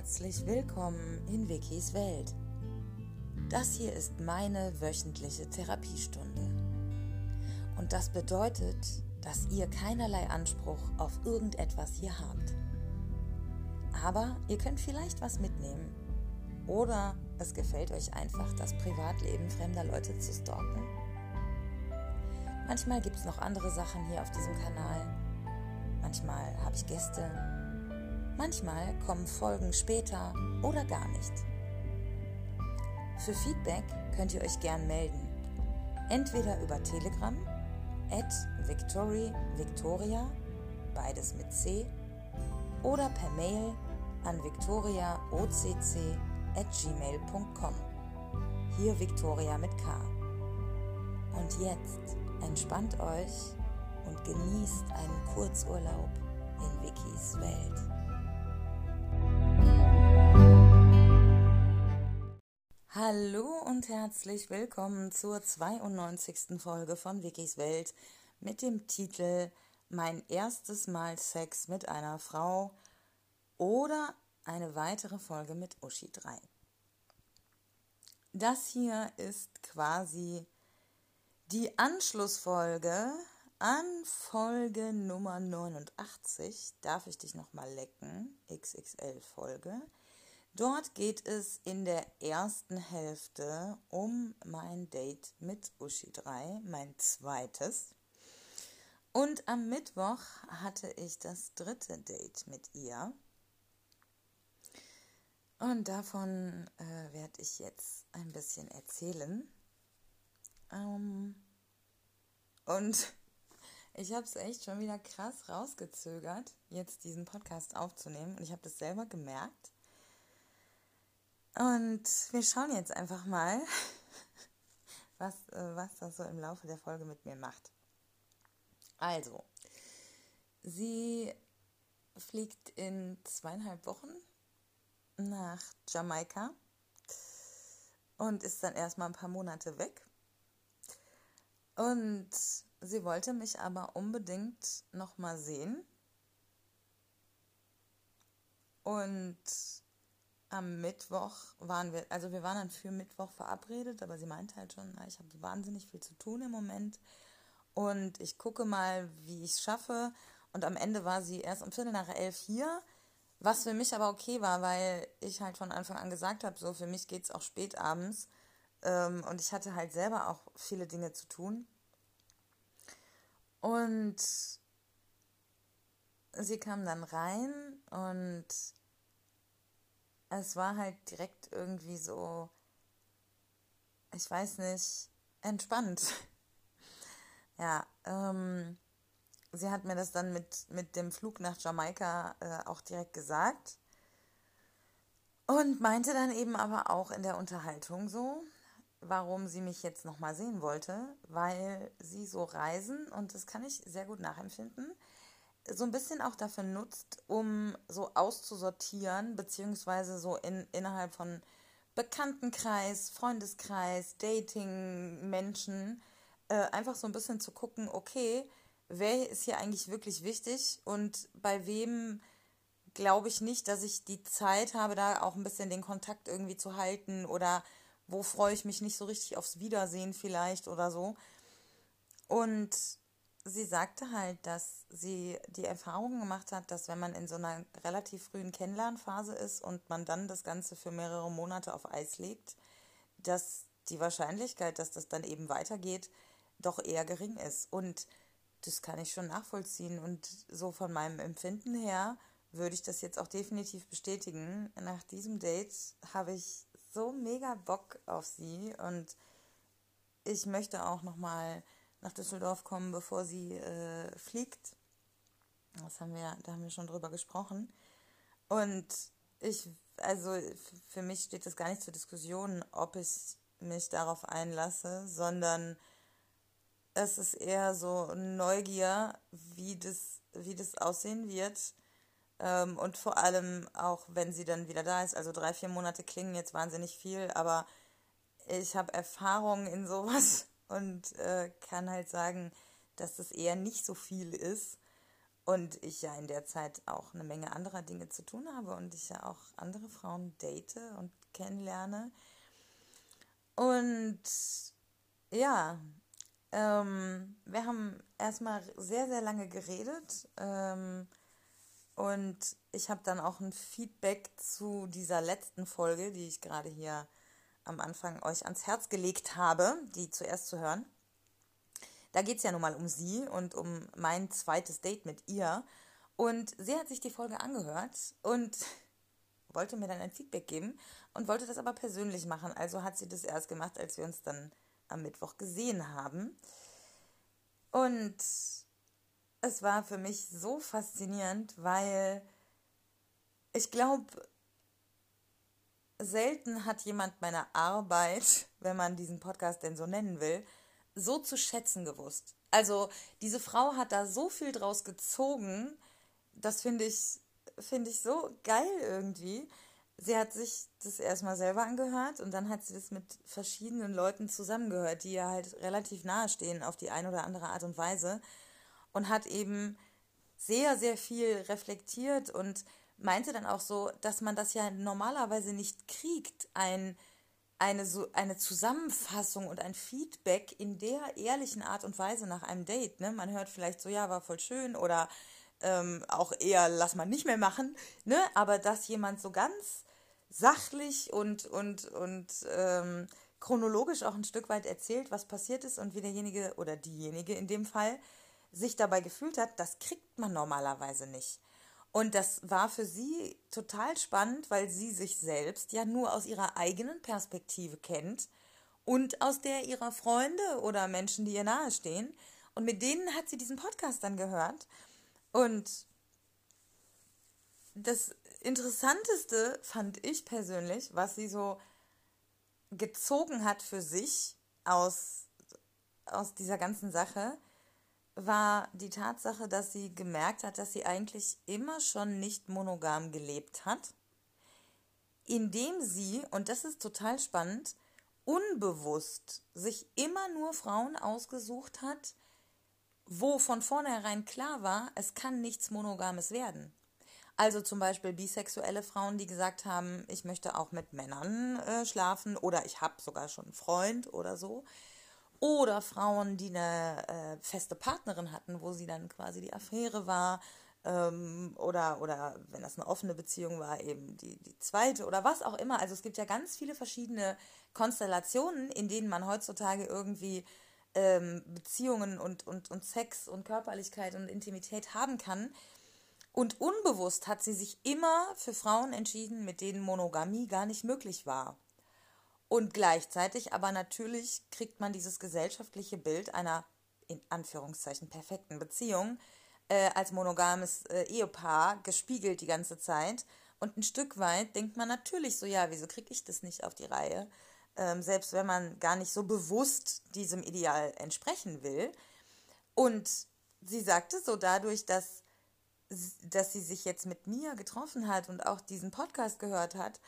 herzlich willkommen in Wikis Welt. Das hier ist meine wöchentliche Therapiestunde. Und das bedeutet, dass ihr keinerlei Anspruch auf irgendetwas hier habt. Aber ihr könnt vielleicht was mitnehmen. Oder es gefällt euch einfach, das Privatleben fremder Leute zu stalken. Manchmal gibt es noch andere Sachen hier auf diesem Kanal. Manchmal habe ich Gäste, Manchmal kommen Folgen später oder gar nicht. Für Feedback könnt ihr euch gern melden. Entweder über Telegram at Victory Victoria, beides mit C, oder per Mail an victoriaocc at gmail.com. Hier Victoria mit K. Und jetzt entspannt euch und genießt einen Kurzurlaub in Wikis Welt. Hallo und herzlich willkommen zur 92. Folge von Wikis Welt mit dem Titel Mein erstes Mal Sex mit einer Frau oder eine weitere Folge mit Uschi 3. Das hier ist quasi die Anschlussfolge an Folge Nummer 89. Darf ich dich nochmal lecken? XXL Folge. Dort geht es in der ersten Hälfte um mein Date mit Uschi 3, mein zweites. Und am Mittwoch hatte ich das dritte Date mit ihr. Und davon äh, werde ich jetzt ein bisschen erzählen. Ähm, und ich habe es echt schon wieder krass rausgezögert, jetzt diesen Podcast aufzunehmen. Und ich habe das selber gemerkt. Und wir schauen jetzt einfach mal, was, äh, was das so im Laufe der Folge mit mir macht. Also, sie fliegt in zweieinhalb Wochen nach Jamaika und ist dann erstmal ein paar Monate weg. Und sie wollte mich aber unbedingt nochmal sehen. Und am Mittwoch waren wir, also wir waren dann für Mittwoch verabredet, aber sie meinte halt schon, ich habe wahnsinnig viel zu tun im Moment und ich gucke mal, wie ich es schaffe. Und am Ende war sie erst um Viertel nach elf hier, was für mich aber okay war, weil ich halt von Anfang an gesagt habe, so für mich geht es auch spät abends ähm, und ich hatte halt selber auch viele Dinge zu tun. Und sie kam dann rein und es war halt direkt irgendwie so, ich weiß nicht, entspannt. ja, ähm, sie hat mir das dann mit, mit dem Flug nach Jamaika äh, auch direkt gesagt. Und meinte dann eben aber auch in der Unterhaltung so, warum sie mich jetzt nochmal sehen wollte, weil sie so reisen, und das kann ich sehr gut nachempfinden, so ein bisschen auch dafür nutzt, um so auszusortieren, beziehungsweise so in, innerhalb von Bekanntenkreis, Freundeskreis, Dating, Menschen, äh, einfach so ein bisschen zu gucken, okay, wer ist hier eigentlich wirklich wichtig und bei wem glaube ich nicht, dass ich die Zeit habe, da auch ein bisschen den Kontakt irgendwie zu halten oder wo freue ich mich nicht so richtig aufs Wiedersehen vielleicht oder so. Und sie sagte halt, dass sie die Erfahrung gemacht hat, dass wenn man in so einer relativ frühen Kennenlernphase ist und man dann das Ganze für mehrere Monate auf Eis legt, dass die Wahrscheinlichkeit, dass das dann eben weitergeht, doch eher gering ist. Und das kann ich schon nachvollziehen. Und so von meinem Empfinden her würde ich das jetzt auch definitiv bestätigen. Nach diesem Date habe ich so mega Bock auf sie und ich möchte auch noch mal nach Düsseldorf kommen, bevor sie äh, fliegt. Das haben wir, da haben wir schon drüber gesprochen. Und ich, also für mich steht das gar nicht zur Diskussion, ob ich mich darauf einlasse, sondern es ist eher so Neugier, wie das, wie das aussehen wird. Ähm, und vor allem auch, wenn sie dann wieder da ist. Also drei, vier Monate klingen jetzt wahnsinnig viel, aber ich habe Erfahrung in sowas und äh, kann halt sagen, dass das eher nicht so viel ist. Und ich ja in der Zeit auch eine Menge anderer Dinge zu tun habe und ich ja auch andere Frauen date und kennenlerne. Und ja, ähm, wir haben erstmal sehr, sehr lange geredet. Ähm, und ich habe dann auch ein Feedback zu dieser letzten Folge, die ich gerade hier am Anfang euch ans Herz gelegt habe, die zuerst zu hören. Da geht es ja nun mal um sie und um mein zweites Date mit ihr. Und sie hat sich die Folge angehört und wollte mir dann ein Feedback geben und wollte das aber persönlich machen. Also hat sie das erst gemacht, als wir uns dann am Mittwoch gesehen haben. Und es war für mich so faszinierend, weil ich glaube, selten hat jemand meine Arbeit, wenn man diesen Podcast denn so nennen will, so zu schätzen gewusst. Also diese Frau hat da so viel draus gezogen, das finde ich, finde ich so geil irgendwie. Sie hat sich das erstmal selber angehört und dann hat sie das mit verschiedenen Leuten zusammengehört, die ihr halt relativ nahe stehen auf die eine oder andere Art und Weise und hat eben sehr, sehr viel reflektiert und meinte dann auch so, dass man das ja normalerweise nicht kriegt, ein, eine, so, eine Zusammenfassung und ein Feedback in der ehrlichen Art und Weise nach einem Date. Ne? Man hört vielleicht so, ja, war voll schön oder ähm, auch eher, lass mal nicht mehr machen. Ne? Aber dass jemand so ganz sachlich und, und, und ähm, chronologisch auch ein Stück weit erzählt, was passiert ist und wie derjenige oder diejenige in dem Fall sich dabei gefühlt hat, das kriegt man normalerweise nicht. Und das war für sie total spannend, weil sie sich selbst ja nur aus ihrer eigenen Perspektive kennt und aus der ihrer Freunde oder Menschen, die ihr nahestehen. Und mit denen hat sie diesen Podcast dann gehört. Und das Interessanteste fand ich persönlich, was sie so gezogen hat für sich aus, aus dieser ganzen Sache, war die Tatsache, dass sie gemerkt hat, dass sie eigentlich immer schon nicht monogam gelebt hat, indem sie, und das ist total spannend, unbewusst sich immer nur Frauen ausgesucht hat, wo von vornherein klar war, es kann nichts Monogames werden. Also zum Beispiel bisexuelle Frauen, die gesagt haben, ich möchte auch mit Männern äh, schlafen oder ich habe sogar schon einen Freund oder so. Oder Frauen, die eine äh, feste Partnerin hatten, wo sie dann quasi die Affäre war. Ähm, oder, oder wenn das eine offene Beziehung war, eben die, die zweite oder was auch immer. Also es gibt ja ganz viele verschiedene Konstellationen, in denen man heutzutage irgendwie ähm, Beziehungen und, und, und Sex und Körperlichkeit und Intimität haben kann. Und unbewusst hat sie sich immer für Frauen entschieden, mit denen Monogamie gar nicht möglich war. Und gleichzeitig aber natürlich kriegt man dieses gesellschaftliche Bild einer in Anführungszeichen perfekten Beziehung äh, als monogames äh, Ehepaar gespiegelt die ganze Zeit. Und ein Stück weit denkt man natürlich so, ja, wieso kriege ich das nicht auf die Reihe? Ähm, selbst wenn man gar nicht so bewusst diesem Ideal entsprechen will. Und sie sagte so dadurch, dass, dass sie sich jetzt mit mir getroffen hat und auch diesen Podcast gehört hat,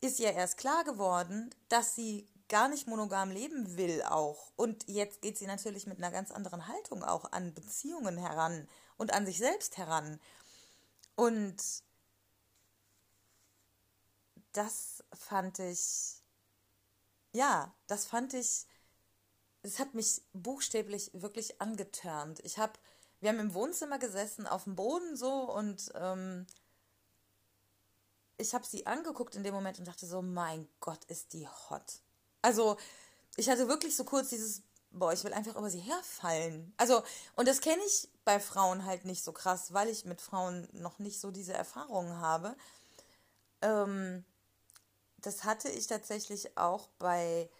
ist ihr erst klar geworden, dass sie gar nicht monogam leben will auch. Und jetzt geht sie natürlich mit einer ganz anderen Haltung auch an Beziehungen heran und an sich selbst heran. Und das fand ich, ja, das fand ich, es hat mich buchstäblich wirklich angetörnt. Ich habe, wir haben im Wohnzimmer gesessen, auf dem Boden so und ähm, ich habe sie angeguckt in dem Moment und dachte so, mein Gott, ist die hot. Also, ich hatte wirklich so kurz dieses, boah, ich will einfach über sie herfallen. Also, und das kenne ich bei Frauen halt nicht so krass, weil ich mit Frauen noch nicht so diese Erfahrungen habe. Ähm, das hatte ich tatsächlich auch bei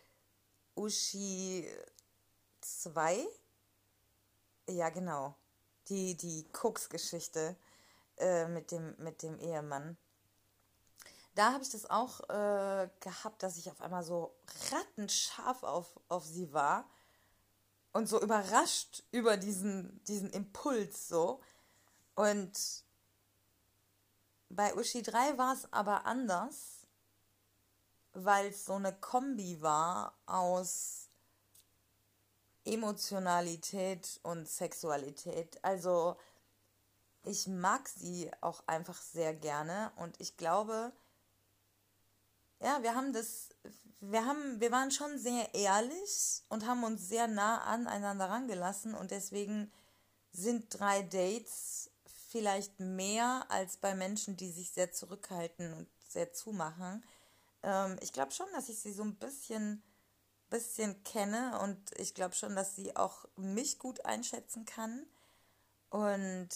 Uschi 2. Ja, genau. Die, die Cooks-Geschichte äh, mit, dem, mit dem Ehemann da habe ich das auch äh, gehabt, dass ich auf einmal so rattenscharf auf, auf sie war und so überrascht über diesen, diesen Impuls so. Und bei Uschi 3 war es aber anders, weil es so eine Kombi war aus Emotionalität und Sexualität. Also ich mag sie auch einfach sehr gerne und ich glaube, ja, wir haben das, wir haben, wir waren schon sehr ehrlich und haben uns sehr nah aneinander rangelassen und deswegen sind drei Dates vielleicht mehr als bei Menschen, die sich sehr zurückhalten und sehr zumachen. Ähm, ich glaube schon, dass ich sie so ein bisschen, bisschen kenne und ich glaube schon, dass sie auch mich gut einschätzen kann. Und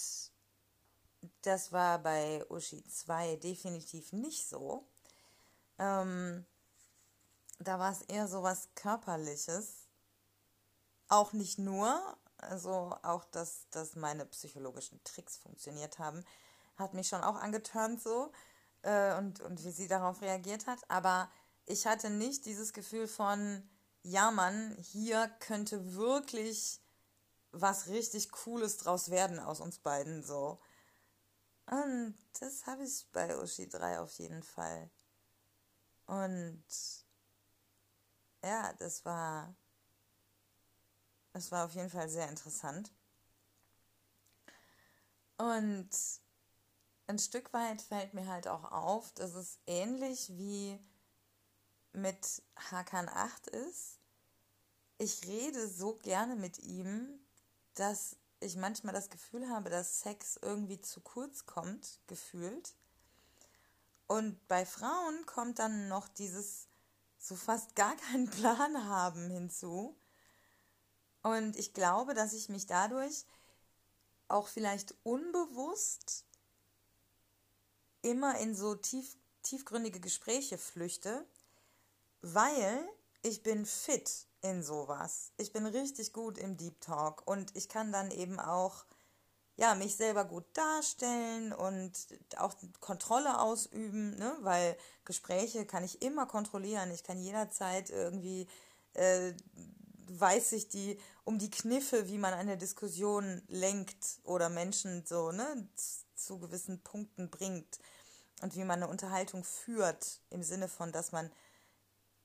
das war bei Uschi 2 definitiv nicht so. Ähm, da war es eher so was Körperliches. Auch nicht nur, also auch, dass, dass meine psychologischen Tricks funktioniert haben, hat mich schon auch angeturnt so äh, und, und wie sie darauf reagiert hat. Aber ich hatte nicht dieses Gefühl von, ja Mann, hier könnte wirklich was richtig Cooles draus werden aus uns beiden so. Und das habe ich bei Uschi 3 auf jeden Fall. Und ja, das war, das war auf jeden Fall sehr interessant. Und ein Stück weit fällt mir halt auch auf, dass es ähnlich wie mit Hakan 8 ist. Ich rede so gerne mit ihm, dass ich manchmal das Gefühl habe, dass Sex irgendwie zu kurz kommt, gefühlt. Und bei Frauen kommt dann noch dieses so fast gar keinen Plan haben hinzu. Und ich glaube, dass ich mich dadurch auch vielleicht unbewusst immer in so tief, tiefgründige Gespräche flüchte, weil ich bin fit in sowas. Ich bin richtig gut im Deep Talk und ich kann dann eben auch ja, mich selber gut darstellen und auch Kontrolle ausüben, ne? weil Gespräche kann ich immer kontrollieren. Ich kann jederzeit irgendwie, äh, weiß ich die, um die Kniffe, wie man eine Diskussion lenkt oder Menschen so, ne, zu gewissen Punkten bringt und wie man eine Unterhaltung führt, im Sinne von, dass man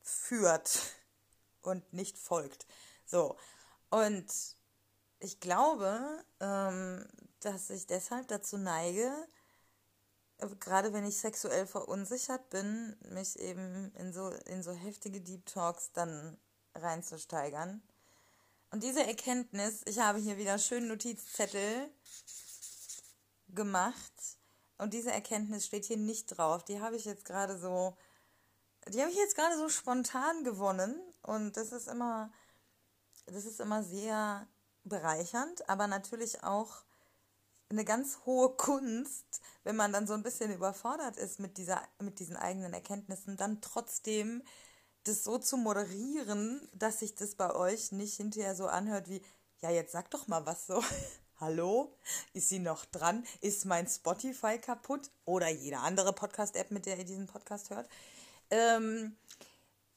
führt und nicht folgt. So. Und ich glaube, ähm, dass ich deshalb dazu neige, gerade wenn ich sexuell verunsichert bin, mich eben in so, in so heftige Deep Talks dann reinzusteigern. Und diese Erkenntnis, ich habe hier wieder schön Notizzettel gemacht und diese Erkenntnis steht hier nicht drauf. Die habe ich jetzt gerade so, die habe ich jetzt gerade so spontan gewonnen und das ist immer, das ist immer sehr bereichernd, aber natürlich auch eine ganz hohe Kunst, wenn man dann so ein bisschen überfordert ist mit, dieser, mit diesen eigenen Erkenntnissen, dann trotzdem das so zu moderieren, dass sich das bei euch nicht hinterher so anhört wie, ja, jetzt sag doch mal was so. Hallo? Ist sie noch dran? Ist mein Spotify kaputt? Oder jede andere Podcast-App, mit der ihr diesen Podcast hört? Ähm,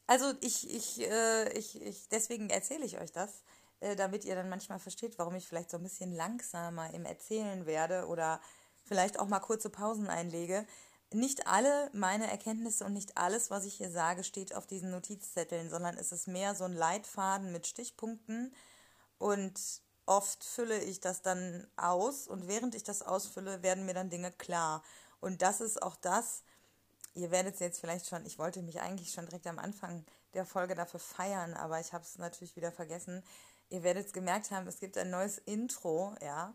also ich, ich, äh, ich, ich, deswegen erzähle ich euch das, äh, damit ihr dann manchmal versteht, warum ich vielleicht so ein bisschen langsamer im Erzählen werde oder vielleicht auch mal kurze Pausen einlege. Nicht alle meine Erkenntnisse und nicht alles, was ich hier sage, steht auf diesen Notizzetteln, sondern es ist mehr so ein Leitfaden mit Stichpunkten und oft fülle ich das dann aus und während ich das ausfülle, werden mir dann Dinge klar. Und das ist auch das, ihr werdet es jetzt vielleicht schon, ich wollte mich eigentlich schon direkt am Anfang der Folge dafür feiern, aber ich habe es natürlich wieder vergessen ihr werdet es gemerkt haben, es gibt ein neues Intro, ja.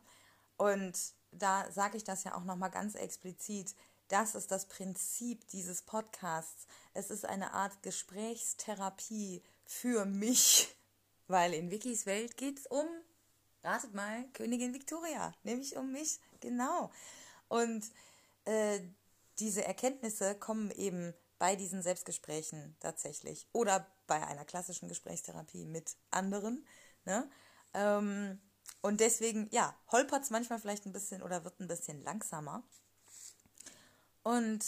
Und da sage ich das ja auch nochmal ganz explizit. Das ist das Prinzip dieses Podcasts. Es ist eine Art Gesprächstherapie für mich, weil in Wikis Welt geht es um, ratet mal, Königin Victoria, nämlich um mich, genau. Und äh, diese Erkenntnisse kommen eben bei diesen Selbstgesprächen tatsächlich oder bei einer klassischen Gesprächstherapie mit anderen Ne? Ähm, und deswegen, ja, holpert es manchmal vielleicht ein bisschen oder wird ein bisschen langsamer. Und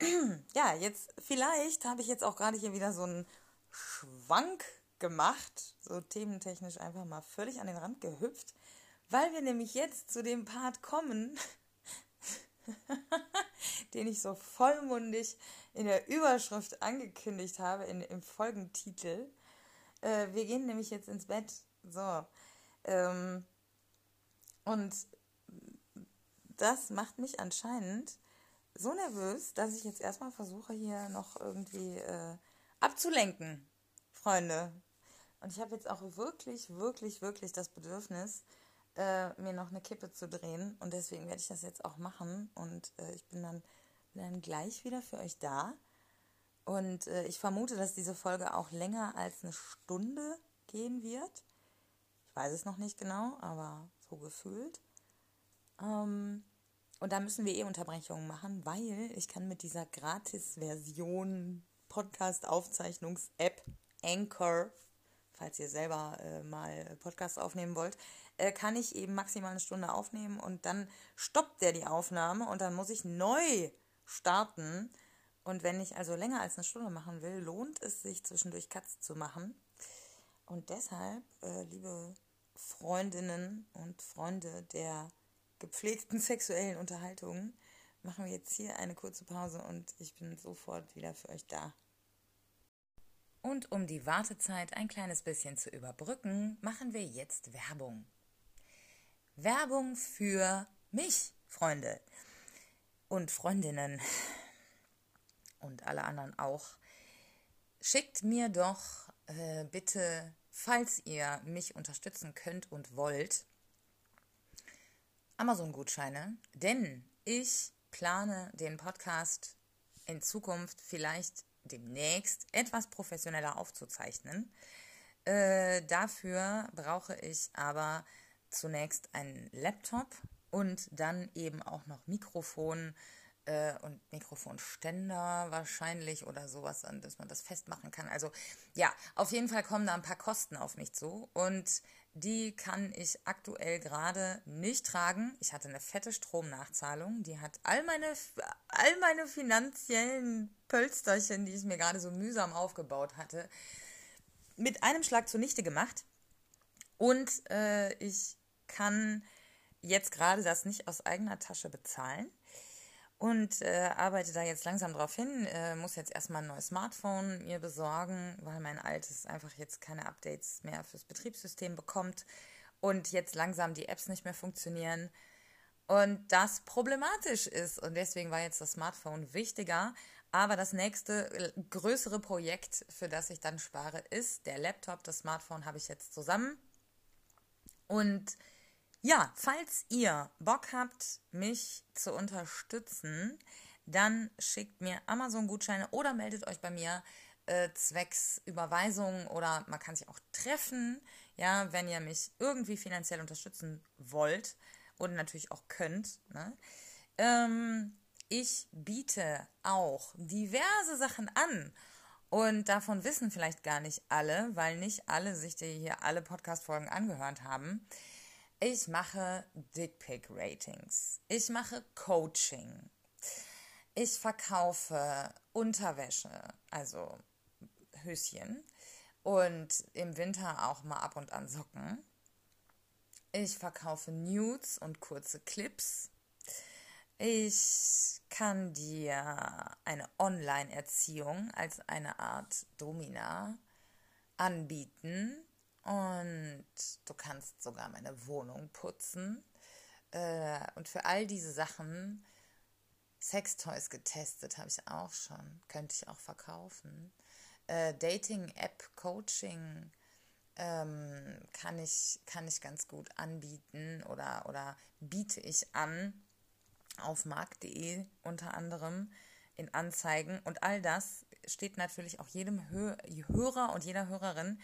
ja, jetzt, vielleicht habe ich jetzt auch gerade hier wieder so einen Schwank gemacht, so thementechnisch einfach mal völlig an den Rand gehüpft, weil wir nämlich jetzt zu dem Part kommen, den ich so vollmundig in der Überschrift angekündigt habe, in, im Folgentitel. Äh, wir gehen nämlich jetzt ins Bett so. Ähm, und das macht mich anscheinend so nervös, dass ich jetzt erstmal versuche, hier noch irgendwie äh, abzulenken, Freunde. Und ich habe jetzt auch wirklich, wirklich, wirklich das Bedürfnis, äh, mir noch eine Kippe zu drehen. Und deswegen werde ich das jetzt auch machen. Und äh, ich bin dann, bin dann gleich wieder für euch da. Und äh, ich vermute, dass diese Folge auch länger als eine Stunde gehen wird. Weiß es noch nicht genau, aber so gefühlt. Ähm, und da müssen wir eh Unterbrechungen machen, weil ich kann mit dieser Gratis-Version Podcast-Aufzeichnungs-App Anchor, falls ihr selber äh, mal Podcast aufnehmen wollt, äh, kann ich eben maximal eine Stunde aufnehmen und dann stoppt der die Aufnahme und dann muss ich neu starten. Und wenn ich also länger als eine Stunde machen will, lohnt es sich zwischendurch Cuts zu machen. Und deshalb, äh, liebe Freundinnen und Freunde der gepflegten sexuellen Unterhaltungen, machen wir jetzt hier eine kurze Pause und ich bin sofort wieder für euch da. Und um die Wartezeit ein kleines bisschen zu überbrücken, machen wir jetzt Werbung. Werbung für mich, Freunde und Freundinnen und alle anderen auch. Schickt mir doch äh, bitte, falls ihr mich unterstützen könnt und wollt, Amazon-Gutscheine, denn ich plane den Podcast in Zukunft vielleicht demnächst etwas professioneller aufzuzeichnen. Äh, dafür brauche ich aber zunächst einen Laptop und dann eben auch noch Mikrofon äh, und Mikrofonständer wahrscheinlich oder sowas, an dass man das festmachen kann. Also ja, auf jeden Fall kommen da ein paar Kosten auf mich zu und die kann ich aktuell gerade nicht tragen. Ich hatte eine fette Stromnachzahlung, die hat all meine, all meine finanziellen Pölsterchen, die ich mir gerade so mühsam aufgebaut hatte, mit einem Schlag zunichte gemacht. Und äh, ich kann jetzt gerade das nicht aus eigener Tasche bezahlen und äh, arbeite da jetzt langsam drauf hin. Äh, muss jetzt erstmal ein neues Smartphone mir besorgen, weil mein altes einfach jetzt keine Updates mehr fürs Betriebssystem bekommt und jetzt langsam die Apps nicht mehr funktionieren und das problematisch ist. Und deswegen war jetzt das Smartphone wichtiger. Aber das nächste äh, größere Projekt, für das ich dann spare, ist der Laptop. Das Smartphone habe ich jetzt zusammen. Und ja, falls ihr Bock habt, mich zu unterstützen, dann schickt mir Amazon-Gutscheine oder meldet euch bei mir äh, zwecks Überweisung oder man kann sich auch treffen, ja, wenn ihr mich irgendwie finanziell unterstützen wollt und natürlich auch könnt. Ne? Ähm, ich biete auch diverse Sachen an. Und davon wissen vielleicht gar nicht alle, weil nicht alle sich hier alle Podcast-Folgen angehört haben. Ich mache Dickpick-Ratings. Ich mache Coaching. Ich verkaufe Unterwäsche, also Höschen. Und im Winter auch mal ab und an Socken. Ich verkaufe Nudes und kurze Clips. Ich kann dir eine Online-Erziehung als eine Art Domina anbieten und du kannst sogar meine Wohnung putzen. Äh, und für all diese Sachen, Sextoys getestet habe ich auch schon, könnte ich auch verkaufen. Äh, Dating-App-Coaching ähm, kann, ich, kann ich ganz gut anbieten oder, oder biete ich an auf markt.de unter anderem in Anzeigen. Und all das steht natürlich auch jedem Hörer und jeder Hörerin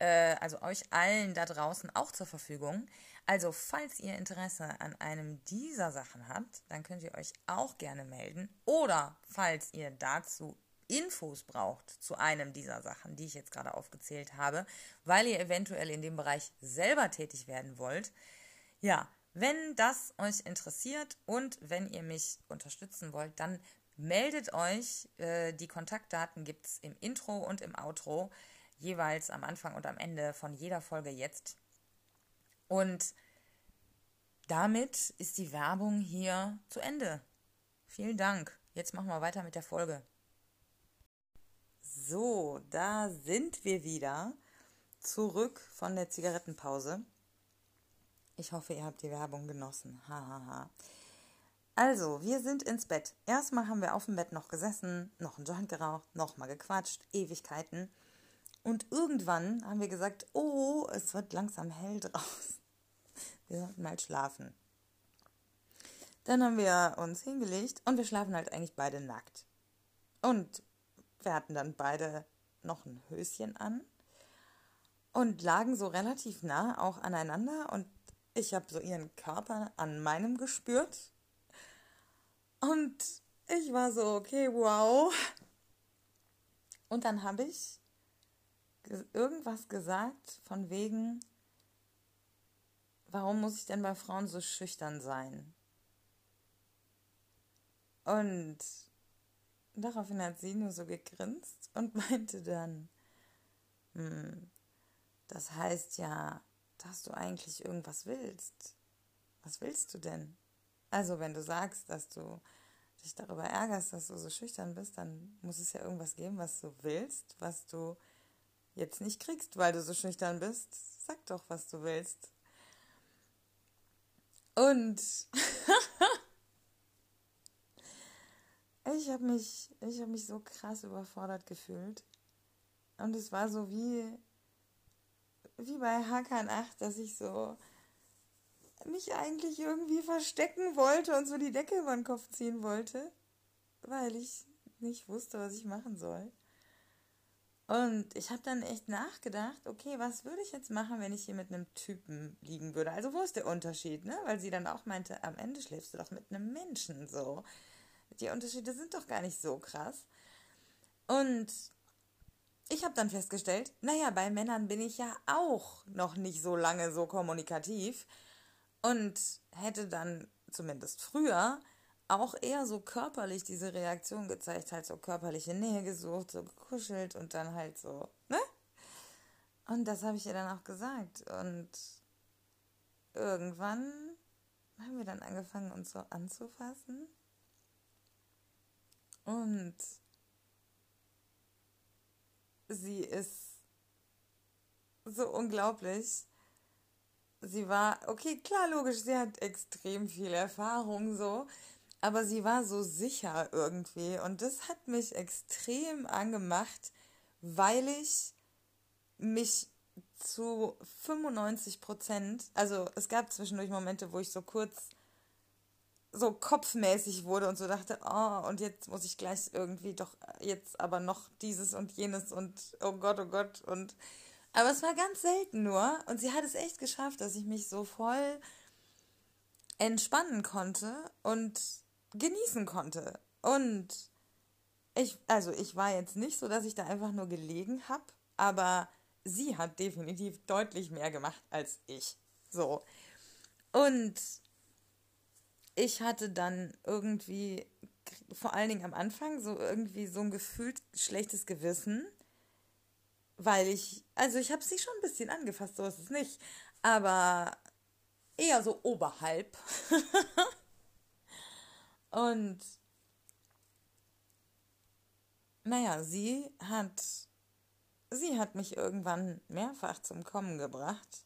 äh, also euch allen da draußen auch zur Verfügung. Also falls ihr Interesse an einem dieser Sachen habt, dann könnt ihr euch auch gerne melden. Oder falls ihr dazu Infos braucht zu einem dieser Sachen, die ich jetzt gerade aufgezählt habe, weil ihr eventuell in dem Bereich selber tätig werden wollt. Ja, wenn das euch interessiert und wenn ihr mich unterstützen wollt, dann meldet euch. Äh, die Kontaktdaten gibt es im Intro und im Outro jeweils am Anfang und am Ende von jeder Folge jetzt. Und damit ist die Werbung hier zu Ende. Vielen Dank. Jetzt machen wir weiter mit der Folge. So, da sind wir wieder zurück von der Zigarettenpause. Ich hoffe, ihr habt die Werbung genossen. Hahaha. Ha, ha. Also, wir sind ins Bett. Erstmal haben wir auf dem Bett noch gesessen, noch einen Joint geraucht, nochmal gequatscht, Ewigkeiten. Und irgendwann haben wir gesagt, oh, es wird langsam hell draußen. Wir sollten mal schlafen. Dann haben wir uns hingelegt und wir schlafen halt eigentlich beide nackt. Und wir hatten dann beide noch ein Höschen an und lagen so relativ nah auch aneinander und ich habe so ihren Körper an meinem gespürt. Und ich war so, okay, wow. Und dann habe ich irgendwas gesagt von wegen, warum muss ich denn bei Frauen so schüchtern sein? Und daraufhin hat sie nur so gegrinst und meinte dann, hm, das heißt ja, dass du eigentlich irgendwas willst. Was willst du denn? Also wenn du sagst, dass du dich darüber ärgerst, dass du so schüchtern bist, dann muss es ja irgendwas geben, was du willst, was du jetzt nicht kriegst, weil du so schüchtern bist. Sag doch, was du willst. Und ich habe mich, ich habe mich so krass überfordert gefühlt. Und es war so wie, wie bei Hakan 8, dass ich so mich eigentlich irgendwie verstecken wollte und so die Decke über den Kopf ziehen wollte, weil ich nicht wusste, was ich machen soll. Und ich habe dann echt nachgedacht, okay, was würde ich jetzt machen, wenn ich hier mit einem Typen liegen würde? Also wo ist der Unterschied, ne? Weil sie dann auch meinte, am Ende schläfst du doch mit einem Menschen so. Die Unterschiede sind doch gar nicht so krass. Und ich habe dann festgestellt, naja, bei Männern bin ich ja auch noch nicht so lange so kommunikativ und hätte dann zumindest früher auch eher so körperlich diese Reaktion gezeigt, halt so körperliche Nähe gesucht, so gekuschelt und dann halt so, ne? Und das habe ich ihr dann auch gesagt. Und irgendwann haben wir dann angefangen, uns so anzufassen. Und sie ist so unglaublich. Sie war, okay, klar, logisch, sie hat extrem viel Erfahrung so, aber sie war so sicher irgendwie. Und das hat mich extrem angemacht, weil ich mich zu 95 Prozent, also es gab zwischendurch Momente, wo ich so kurz so kopfmäßig wurde und so dachte, oh, und jetzt muss ich gleich irgendwie doch jetzt aber noch dieses und jenes und oh Gott, oh Gott. Und aber es war ganz selten nur. Und sie hat es echt geschafft, dass ich mich so voll entspannen konnte. Und genießen konnte. Und ich, also ich war jetzt nicht so, dass ich da einfach nur gelegen habe, aber sie hat definitiv deutlich mehr gemacht als ich. So. Und ich hatte dann irgendwie, vor allen Dingen am Anfang, so irgendwie so ein gefühlt schlechtes Gewissen, weil ich, also ich habe sie schon ein bisschen angefasst, so ist es nicht, aber eher so oberhalb. Und naja, sie hat, sie hat mich irgendwann mehrfach zum Kommen gebracht.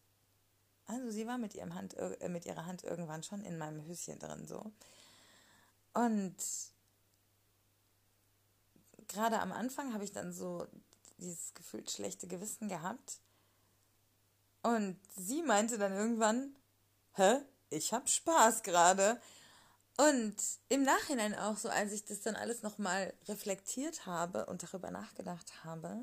Also sie war mit, ihrem Hand, äh, mit ihrer Hand irgendwann schon in meinem Höschen drin so. Und gerade am Anfang habe ich dann so dieses gefühlt schlechte Gewissen gehabt. Und sie meinte dann irgendwann, hä, ich hab Spaß gerade. Und im Nachhinein auch so, als ich das dann alles nochmal reflektiert habe und darüber nachgedacht habe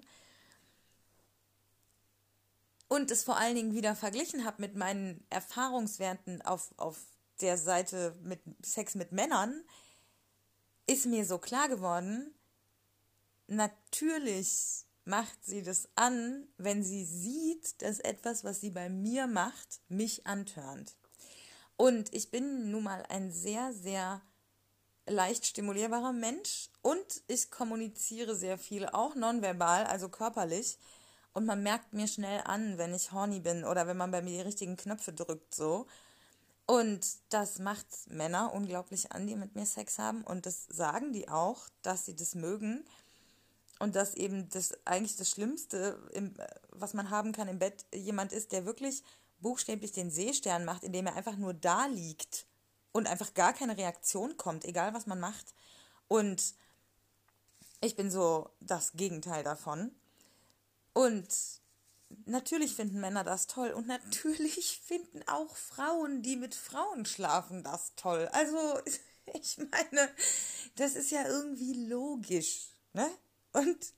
und es vor allen Dingen wieder verglichen habe mit meinen Erfahrungswerten auf, auf der Seite mit Sex mit Männern, ist mir so klar geworden, natürlich macht sie das an, wenn sie sieht, dass etwas, was sie bei mir macht, mich antörnt. Und ich bin nun mal ein sehr, sehr leicht stimulierbarer Mensch und ich kommuniziere sehr viel, auch nonverbal, also körperlich. Und man merkt mir schnell an, wenn ich horny bin oder wenn man bei mir die richtigen Knöpfe drückt, so. Und das macht Männer unglaublich an, die mit mir Sex haben. Und das sagen die auch, dass sie das mögen. Und dass eben das eigentlich das Schlimmste, im, was man haben kann im Bett, jemand ist, der wirklich buchstäblich den Seestern macht, indem er einfach nur da liegt. und einfach gar keine Reaktion kommt, egal was man macht. Und ich bin so das Gegenteil davon. Und natürlich finden Männer das toll und natürlich finden auch Frauen, die mit Frauen schlafen, das toll. Also, ich meine, das ist ja irgendwie logisch, ne? Und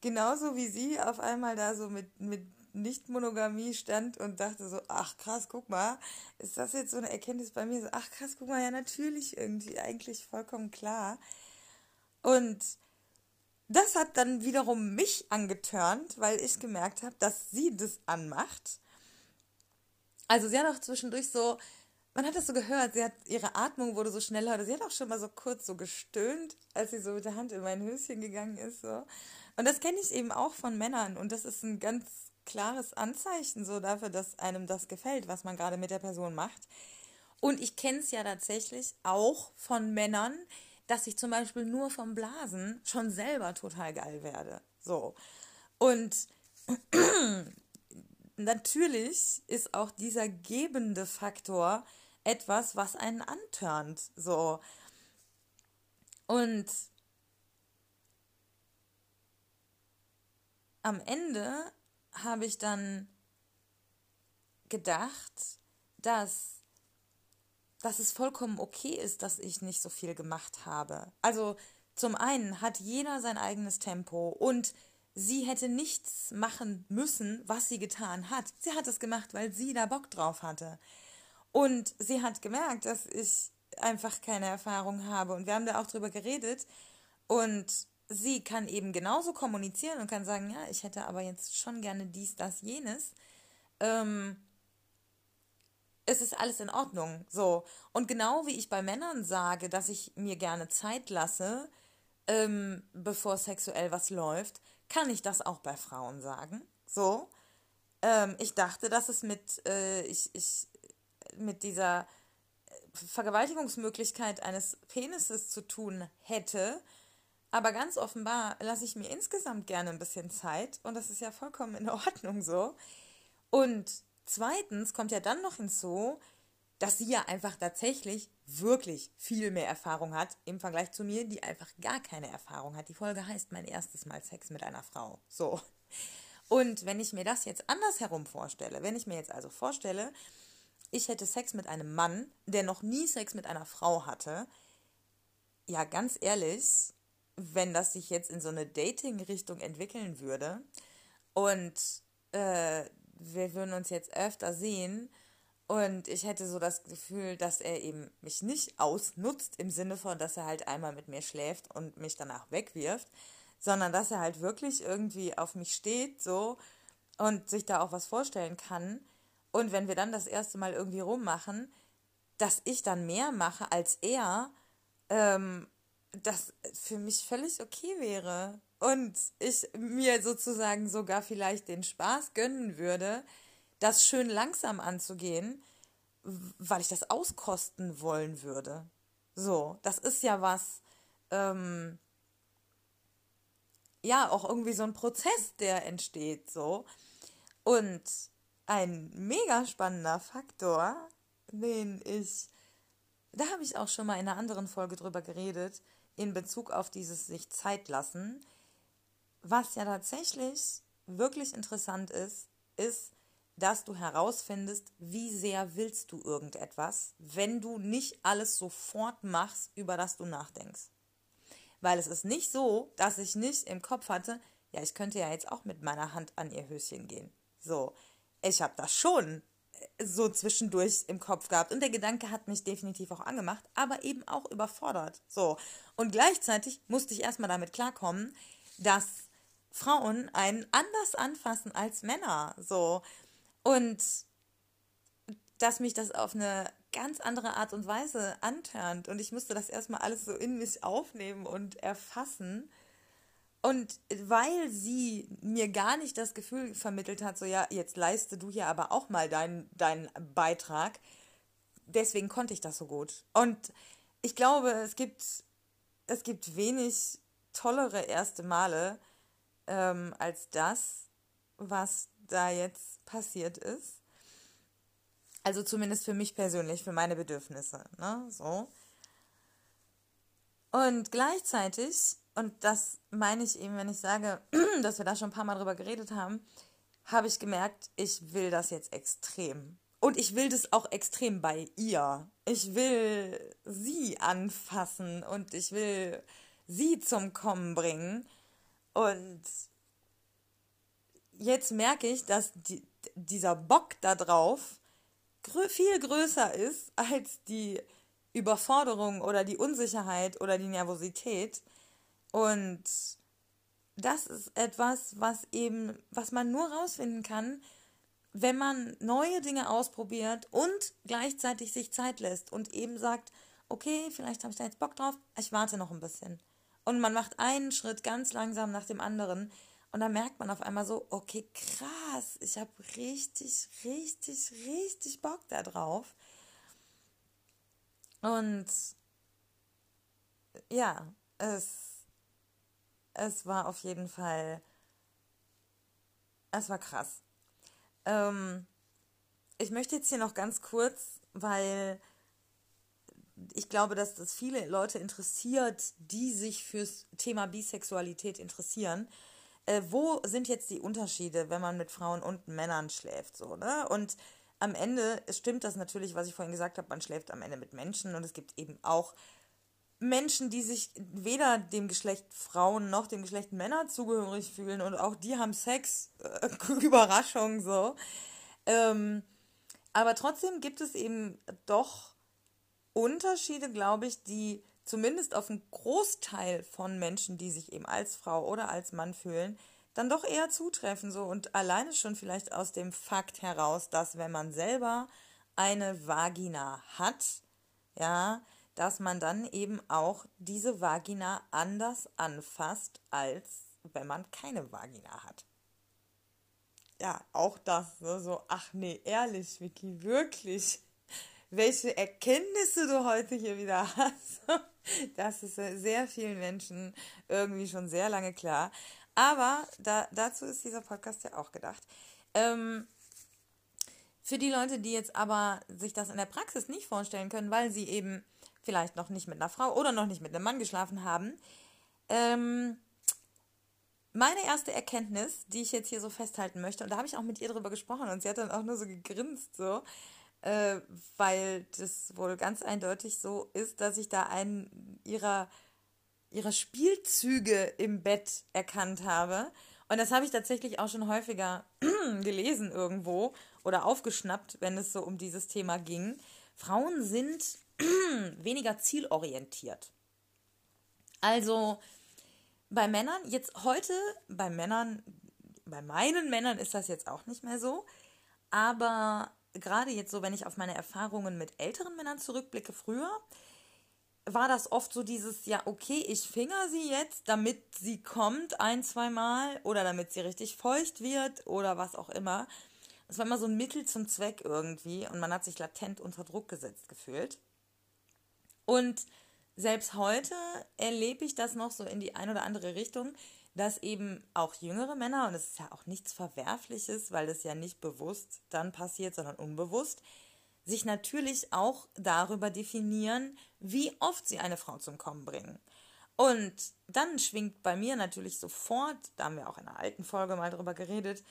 genauso wie sie auf einmal da so mit, mit Nicht-Monogamie stand und dachte so, ach krass, guck mal, ist das jetzt so eine Erkenntnis bei mir? So, ach krass, guck mal, ja natürlich irgendwie, eigentlich vollkommen klar. Und das hat dann wiederum mich angetörnt, weil ich gemerkt habe, dass sie das anmacht. Also sie hat auch zwischendurch so, man hat das so gehört, sie hat, ihre Atmung wurde so schneller, sie hat auch schon mal so kurz so gestöhnt, als sie so mit der Hand in mein Höschen gegangen ist. So. Und das kenne ich eben auch von Männern und das ist ein ganz klares Anzeichen so dafür, dass einem das gefällt, was man gerade mit der Person macht. Und ich kenne es ja tatsächlich auch von Männern, dass ich zum Beispiel nur vom Blasen schon selber total geil werde. So. Und natürlich ist auch dieser gebende Faktor etwas, was einen antörnt. So. Und am Ende habe ich dann gedacht, dass dass es vollkommen okay ist, dass ich nicht so viel gemacht habe. Also zum einen hat jeder sein eigenes Tempo und sie hätte nichts machen müssen, was sie getan hat. Sie hat es gemacht, weil sie da Bock drauf hatte. Und sie hat gemerkt, dass ich einfach keine Erfahrung habe. Und wir haben da auch drüber geredet. Und sie kann eben genauso kommunizieren und kann sagen, ja, ich hätte aber jetzt schon gerne dies, das, jenes. Ähm, es ist alles in Ordnung. So. Und genau wie ich bei Männern sage, dass ich mir gerne Zeit lasse, ähm, bevor sexuell was läuft, kann ich das auch bei Frauen sagen. So. Ähm, ich dachte, dass es mit, äh, ich, ich, mit dieser Vergewaltigungsmöglichkeit eines Penises zu tun hätte. Aber ganz offenbar lasse ich mir insgesamt gerne ein bisschen Zeit und das ist ja vollkommen in Ordnung so. Und Zweitens kommt ja dann noch hinzu, dass sie ja einfach tatsächlich wirklich viel mehr Erfahrung hat im Vergleich zu mir, die einfach gar keine Erfahrung hat. Die Folge heißt mein erstes Mal Sex mit einer Frau. So. Und wenn ich mir das jetzt andersherum vorstelle, wenn ich mir jetzt also vorstelle, ich hätte Sex mit einem Mann, der noch nie Sex mit einer Frau hatte, ja, ganz ehrlich, wenn das sich jetzt in so eine Dating-Richtung entwickeln würde und äh, wir würden uns jetzt öfter sehen und ich hätte so das Gefühl, dass er eben mich nicht ausnutzt im Sinne von, dass er halt einmal mit mir schläft und mich danach wegwirft, sondern dass er halt wirklich irgendwie auf mich steht so und sich da auch was vorstellen kann. Und wenn wir dann das erste Mal irgendwie rummachen, dass ich dann mehr mache als er, ähm, das für mich völlig okay wäre und ich mir sozusagen sogar vielleicht den Spaß gönnen würde, das schön langsam anzugehen, weil ich das auskosten wollen würde. So, das ist ja was, ähm, ja, auch irgendwie so ein Prozess, der entsteht, so. Und ein mega spannender Faktor, den ich, da habe ich auch schon mal in einer anderen Folge drüber geredet, in Bezug auf dieses sich Zeit lassen, was ja tatsächlich wirklich interessant ist, ist, dass du herausfindest, wie sehr willst du irgendetwas, wenn du nicht alles sofort machst, über das du nachdenkst. Weil es ist nicht so, dass ich nicht im Kopf hatte, ja, ich könnte ja jetzt auch mit meiner Hand an ihr Höschen gehen. So, ich habe das schon so zwischendurch im Kopf gehabt und der Gedanke hat mich definitiv auch angemacht, aber eben auch überfordert. So, und gleichzeitig musste ich erstmal damit klarkommen, dass Frauen einen anders anfassen als Männer. So. Und dass mich das auf eine ganz andere Art und Weise antörnt. Und ich musste das erstmal alles so in mich aufnehmen und erfassen. Und weil sie mir gar nicht das Gefühl vermittelt hat, so ja, jetzt leiste du hier aber auch mal deinen, deinen Beitrag, deswegen konnte ich das so gut. Und ich glaube, es gibt, es gibt wenig tollere erste Male, ähm, als das, was da jetzt passiert ist. Also zumindest für mich persönlich, für meine Bedürfnisse. Ne? So. Und gleichzeitig, und das meine ich eben, wenn ich sage, dass wir da schon ein paar Mal drüber geredet haben, habe ich gemerkt, ich will das jetzt extrem. Und ich will das auch extrem bei ihr. Ich will sie anfassen und ich will sie zum Kommen bringen. Und jetzt merke ich, dass die, dieser Bock da drauf viel größer ist als die Überforderung oder die Unsicherheit oder die Nervosität. Und das ist etwas, was eben, was man nur rausfinden kann, wenn man neue Dinge ausprobiert und gleichzeitig sich Zeit lässt und eben sagt, okay, vielleicht habe ich da jetzt Bock drauf, ich warte noch ein bisschen. Und man macht einen Schritt ganz langsam nach dem anderen und dann merkt man auf einmal so, okay, krass, ich habe richtig, richtig, richtig Bock da drauf. Und ja, es, es war auf jeden Fall, es war krass. Ähm, ich möchte jetzt hier noch ganz kurz, weil ich glaube, dass das viele Leute interessiert, die sich fürs Thema Bisexualität interessieren. Äh, wo sind jetzt die Unterschiede, wenn man mit Frauen und Männern schläft, so, ne? Und am Ende stimmt das natürlich, was ich vorhin gesagt habe, man schläft am Ende mit Menschen und es gibt eben auch Menschen, die sich weder dem Geschlecht Frauen noch dem Geschlecht Männer zugehörig fühlen und auch die haben Sex, äh, Überraschung so. Ähm, aber trotzdem gibt es eben doch Unterschiede, glaube ich, die zumindest auf einen Großteil von Menschen, die sich eben als Frau oder als Mann fühlen, dann doch eher zutreffen so und alleine schon vielleicht aus dem Fakt heraus, dass wenn man selber eine Vagina hat, ja, dass man dann eben auch diese Vagina anders anfasst, als wenn man keine Vagina hat. Ja, auch das, ne? so, ach nee, ehrlich, Vicky, wirklich, welche Erkenntnisse du heute hier wieder hast. Das ist sehr vielen Menschen irgendwie schon sehr lange klar. Aber da, dazu ist dieser Podcast ja auch gedacht. Ähm, für die Leute, die jetzt aber sich das in der Praxis nicht vorstellen können, weil sie eben vielleicht noch nicht mit einer Frau oder noch nicht mit einem Mann geschlafen haben. Ähm, meine erste Erkenntnis, die ich jetzt hier so festhalten möchte, und da habe ich auch mit ihr drüber gesprochen und sie hat dann auch nur so gegrinst, so, äh, weil das wohl ganz eindeutig so ist, dass ich da einen ihrer, ihrer Spielzüge im Bett erkannt habe. Und das habe ich tatsächlich auch schon häufiger gelesen irgendwo oder aufgeschnappt, wenn es so um dieses Thema ging. Frauen sind weniger zielorientiert. Also bei Männern, jetzt heute, bei Männern, bei meinen Männern ist das jetzt auch nicht mehr so, aber gerade jetzt so, wenn ich auf meine Erfahrungen mit älteren Männern zurückblicke, früher, war das oft so dieses, ja, okay, ich finger sie jetzt, damit sie kommt ein, zwei Mal oder damit sie richtig feucht wird oder was auch immer. Es war immer so ein Mittel zum Zweck irgendwie und man hat sich latent unter Druck gesetzt gefühlt. Und selbst heute erlebe ich das noch so in die eine oder andere Richtung, dass eben auch jüngere Männer, und es ist ja auch nichts Verwerfliches, weil das ja nicht bewusst dann passiert, sondern unbewusst, sich natürlich auch darüber definieren, wie oft sie eine Frau zum Kommen bringen. Und dann schwingt bei mir natürlich sofort, da haben wir auch in einer alten Folge mal drüber geredet,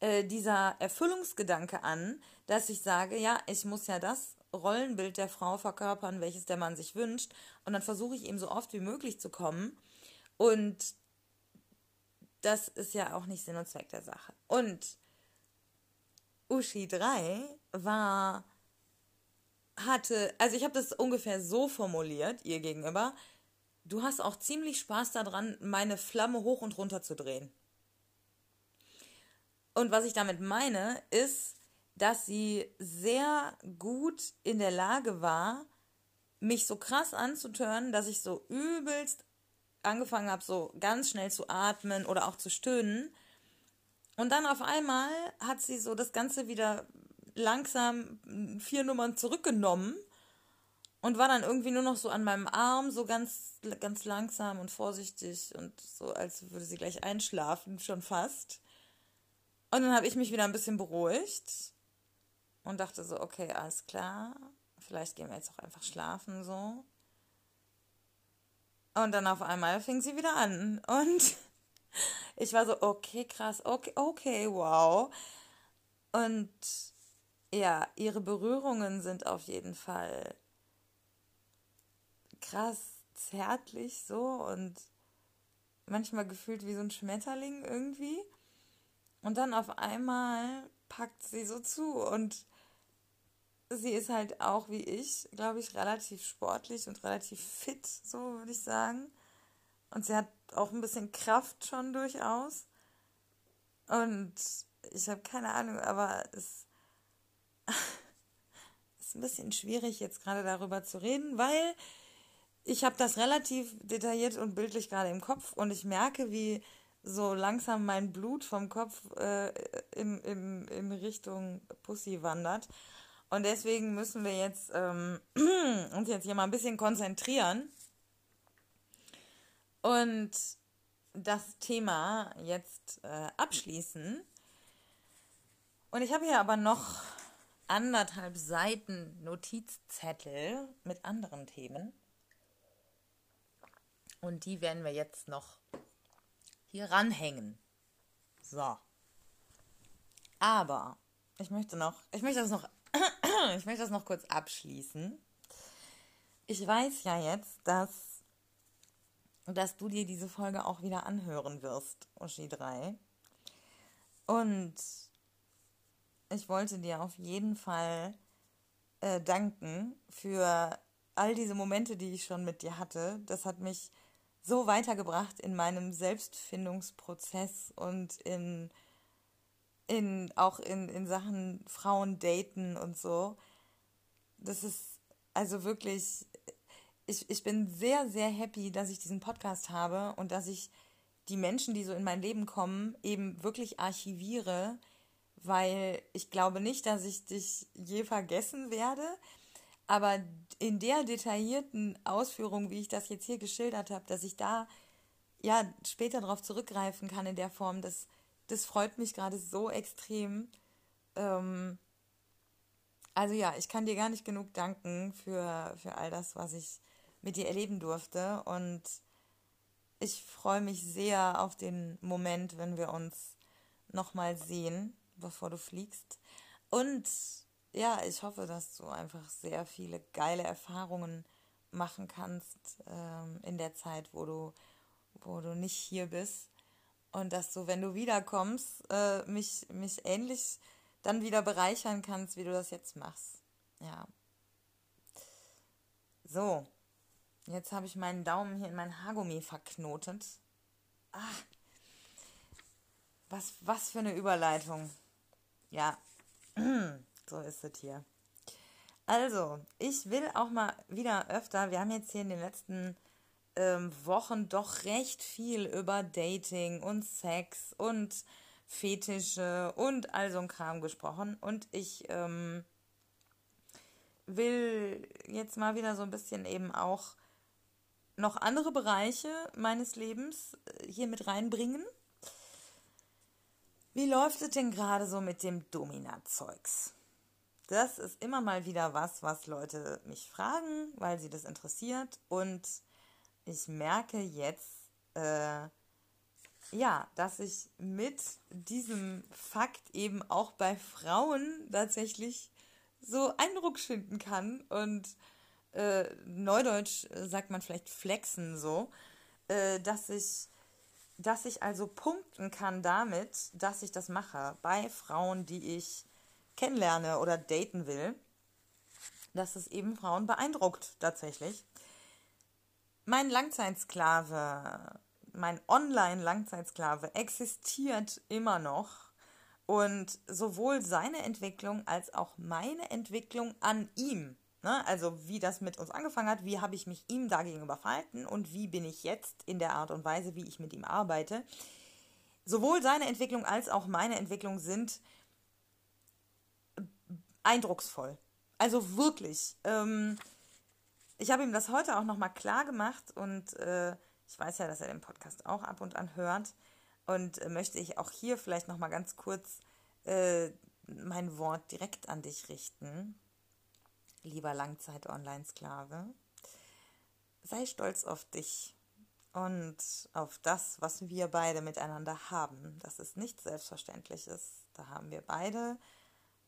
äh, dieser Erfüllungsgedanke an, dass ich sage, ja, ich muss ja das Rollenbild der Frau verkörpern, welches der Mann sich wünscht. Und dann versuche ich eben so oft wie möglich zu kommen. Und das ist ja auch nicht Sinn und Zweck der Sache. Und Uschi 3 war, hatte, also ich habe das ungefähr so formuliert, ihr gegenüber, du hast auch ziemlich Spaß daran, meine Flamme hoch und runter zu drehen. Und was ich damit meine, ist, dass sie sehr gut in der Lage war, mich so krass anzutören, dass ich so übelst angefangen habe, so ganz schnell zu atmen oder auch zu stöhnen. Und dann auf einmal hat sie so das Ganze wieder langsam vier Nummern zurückgenommen und war dann irgendwie nur noch so an meinem Arm, so ganz, ganz langsam und vorsichtig und so, als würde sie gleich einschlafen, schon fast. Und dann habe ich mich wieder ein bisschen beruhigt und dachte so, okay, alles klar, vielleicht gehen wir jetzt auch einfach schlafen so. Und dann auf einmal fing sie wieder an und ich war so, okay, krass, okay, okay, wow. Und ja, ihre Berührungen sind auf jeden Fall krass zärtlich so und manchmal gefühlt wie so ein Schmetterling irgendwie. Und dann auf einmal packt sie so zu und sie ist halt auch wie ich, glaube ich, relativ sportlich und relativ fit, so würde ich sagen. Und sie hat auch ein bisschen Kraft schon durchaus. Und ich habe keine Ahnung, aber es ist ein bisschen schwierig jetzt gerade darüber zu reden, weil ich habe das relativ detailliert und bildlich gerade im Kopf und ich merke, wie so langsam mein Blut vom Kopf äh, in, in, in Richtung Pussy wandert. Und deswegen müssen wir jetzt ähm, uns jetzt hier mal ein bisschen konzentrieren und das Thema jetzt äh, abschließen. Und ich habe hier aber noch anderthalb Seiten Notizzettel mit anderen Themen. Und die werden wir jetzt noch hier ranhängen. So. Aber ich möchte noch, ich möchte das noch, ich möchte das noch kurz abschließen. Ich weiß ja jetzt, dass, dass du dir diese Folge auch wieder anhören wirst, Uschi 3. Und ich wollte dir auf jeden Fall äh, danken für all diese Momente, die ich schon mit dir hatte. Das hat mich so weitergebracht in meinem Selbstfindungsprozess und in, in auch in, in Sachen Frauen daten und so. Das ist also wirklich, ich, ich bin sehr, sehr happy, dass ich diesen Podcast habe und dass ich die Menschen, die so in mein Leben kommen, eben wirklich archiviere, weil ich glaube nicht, dass ich dich je vergessen werde. Aber in der detaillierten Ausführung, wie ich das jetzt hier geschildert habe, dass ich da ja später darauf zurückgreifen kann in der Form, das, das freut mich gerade so extrem. Ähm, also ja, ich kann dir gar nicht genug danken für, für all das, was ich mit dir erleben durfte. Und ich freue mich sehr auf den Moment, wenn wir uns nochmal sehen, bevor du fliegst. Und ja, ich hoffe, dass du einfach sehr viele geile Erfahrungen machen kannst ähm, in der Zeit, wo du, wo du nicht hier bist. Und dass du, wenn du wiederkommst, äh, mich, mich ähnlich dann wieder bereichern kannst, wie du das jetzt machst. Ja. So, jetzt habe ich meinen Daumen hier in mein Haargummi verknotet. Ah, was, was für eine Überleitung. Ja. So ist es hier. Also, ich will auch mal wieder öfter, wir haben jetzt hier in den letzten ähm, Wochen doch recht viel über Dating und Sex und Fetische und all so ein Kram gesprochen. Und ich ähm, will jetzt mal wieder so ein bisschen eben auch noch andere Bereiche meines Lebens äh, hier mit reinbringen. Wie läuft es denn gerade so mit dem Domina-Zeugs? das ist immer mal wieder was, was Leute mich fragen, weil sie das interessiert. Und ich merke jetzt, äh, ja, dass ich mit diesem Fakt eben auch bei Frauen tatsächlich so Eindruck schinden kann. Und äh, neudeutsch sagt man vielleicht flexen so, äh, dass ich dass ich also punkten kann damit, dass ich das mache bei Frauen, die ich kennenlerne oder daten will, dass es eben Frauen beeindruckt tatsächlich. Mein Langzeitsklave, mein Online-Langzeitsklave existiert immer noch und sowohl seine Entwicklung als auch meine Entwicklung an ihm, ne, also wie das mit uns angefangen hat, wie habe ich mich ihm dagegenüber verhalten und wie bin ich jetzt in der Art und Weise, wie ich mit ihm arbeite, sowohl seine Entwicklung als auch meine Entwicklung sind eindrucksvoll. Also wirklich. Ähm, ich habe ihm das heute auch nochmal klar gemacht und äh, ich weiß ja, dass er den Podcast auch ab und an hört und äh, möchte ich auch hier vielleicht nochmal ganz kurz äh, mein Wort direkt an dich richten, lieber Langzeit-Online-Sklave. Sei stolz auf dich und auf das, was wir beide miteinander haben. Das ist nichts Selbstverständliches. Da haben wir beide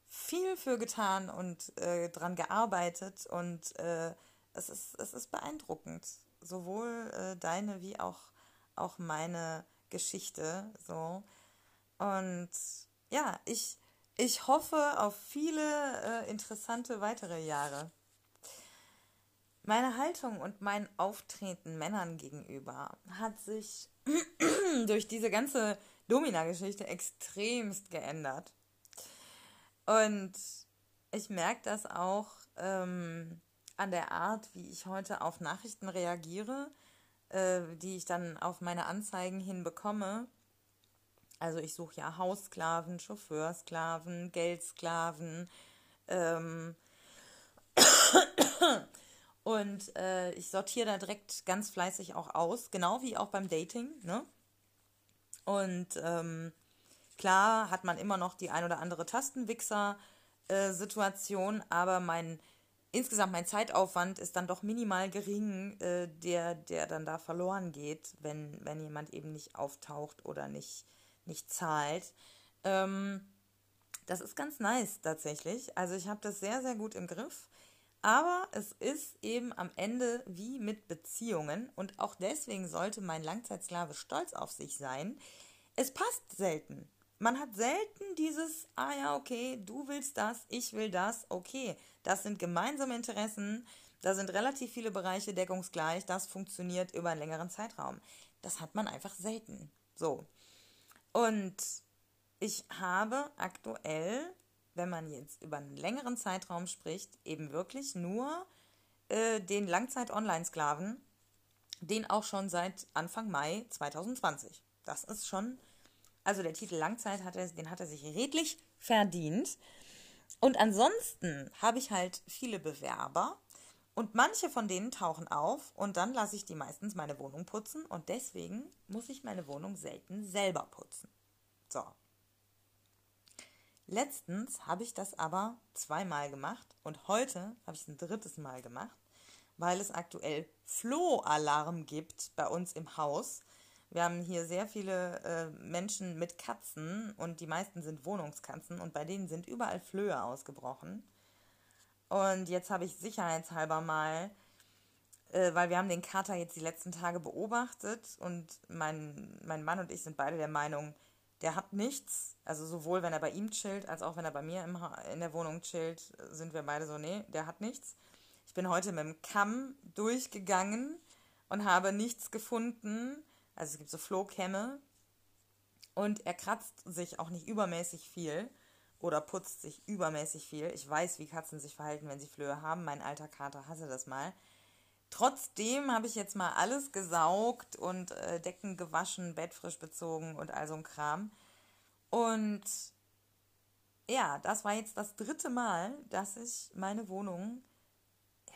viel für getan und äh, dran gearbeitet und äh, es, ist, es ist beeindruckend. Sowohl äh, deine wie auch, auch meine Geschichte. So. Und ja, ich, ich hoffe auf viele äh, interessante weitere Jahre. Meine Haltung und mein Auftreten Männern gegenüber hat sich durch diese ganze Domina-Geschichte extremst geändert. Und ich merke das auch ähm, an der Art, wie ich heute auf Nachrichten reagiere, äh, die ich dann auf meine Anzeigen hin bekomme. Also ich suche ja Haussklaven, Chauffeursklaven, Geldsklaven. Ähm und äh, ich sortiere da direkt ganz fleißig auch aus, genau wie auch beim Dating. Ne? Und ähm, klar hat man immer noch die ein oder andere Tastenwichser-Situation, äh, aber mein insgesamt mein Zeitaufwand ist dann doch minimal gering, äh, der, der dann da verloren geht, wenn, wenn jemand eben nicht auftaucht oder nicht nicht zahlt. Ähm, das ist ganz nice tatsächlich. Also ich habe das sehr, sehr gut im Griff. Aber es ist eben am Ende wie mit Beziehungen und auch deswegen sollte mein Langzeitsklave stolz auf sich sein. Es passt selten. Man hat selten dieses, ah ja, okay, du willst das, ich will das, okay, das sind gemeinsame Interessen, da sind relativ viele Bereiche deckungsgleich, das funktioniert über einen längeren Zeitraum. Das hat man einfach selten. So. Und ich habe aktuell, wenn man jetzt über einen längeren Zeitraum spricht, eben wirklich nur äh, den Langzeit-Online-Sklaven, den auch schon seit Anfang Mai 2020. Das ist schon, also der Titel Langzeit, hat er, den hat er sich redlich verdient. Und ansonsten habe ich halt viele Bewerber und manche von denen tauchen auf und dann lasse ich die meistens meine Wohnung putzen und deswegen muss ich meine Wohnung selten selber putzen. So. Letztens habe ich das aber zweimal gemacht und heute habe ich es ein drittes Mal gemacht, weil es aktuell Flohalarm gibt bei uns im Haus. Wir haben hier sehr viele äh, Menschen mit Katzen und die meisten sind Wohnungskatzen und bei denen sind überall Flöhe ausgebrochen. Und jetzt habe ich sicherheitshalber mal, äh, weil wir haben den Kater jetzt die letzten Tage beobachtet und mein, mein Mann und ich sind beide der Meinung, der hat nichts. Also sowohl wenn er bei ihm chillt, als auch wenn er bei mir im in der Wohnung chillt, sind wir beide so, nee, der hat nichts. Ich bin heute mit dem Kamm durchgegangen und habe nichts gefunden. Also es gibt so Flohkämme. Und er kratzt sich auch nicht übermäßig viel oder putzt sich übermäßig viel. Ich weiß, wie Katzen sich verhalten, wenn sie Flöhe haben. Mein alter Kater hatte das mal. Trotzdem habe ich jetzt mal alles gesaugt und äh, Decken gewaschen, Bett frisch bezogen und all so ein Kram. Und ja, das war jetzt das dritte Mal, dass ich meine Wohnung,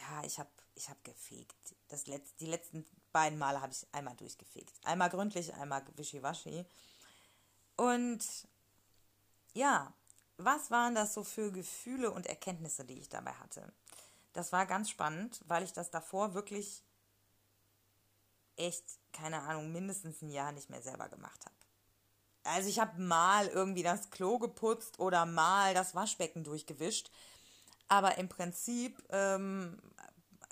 ja, ich habe ich hab gefegt. Das Letz-, die letzten beiden Male habe ich einmal durchgefegt. Einmal gründlich, einmal wischiwaschi. Und ja, was waren das so für Gefühle und Erkenntnisse, die ich dabei hatte? Das war ganz spannend, weil ich das davor wirklich echt, keine Ahnung, mindestens ein Jahr nicht mehr selber gemacht habe. Also ich habe mal irgendwie das Klo geputzt oder mal das Waschbecken durchgewischt, aber im Prinzip ähm,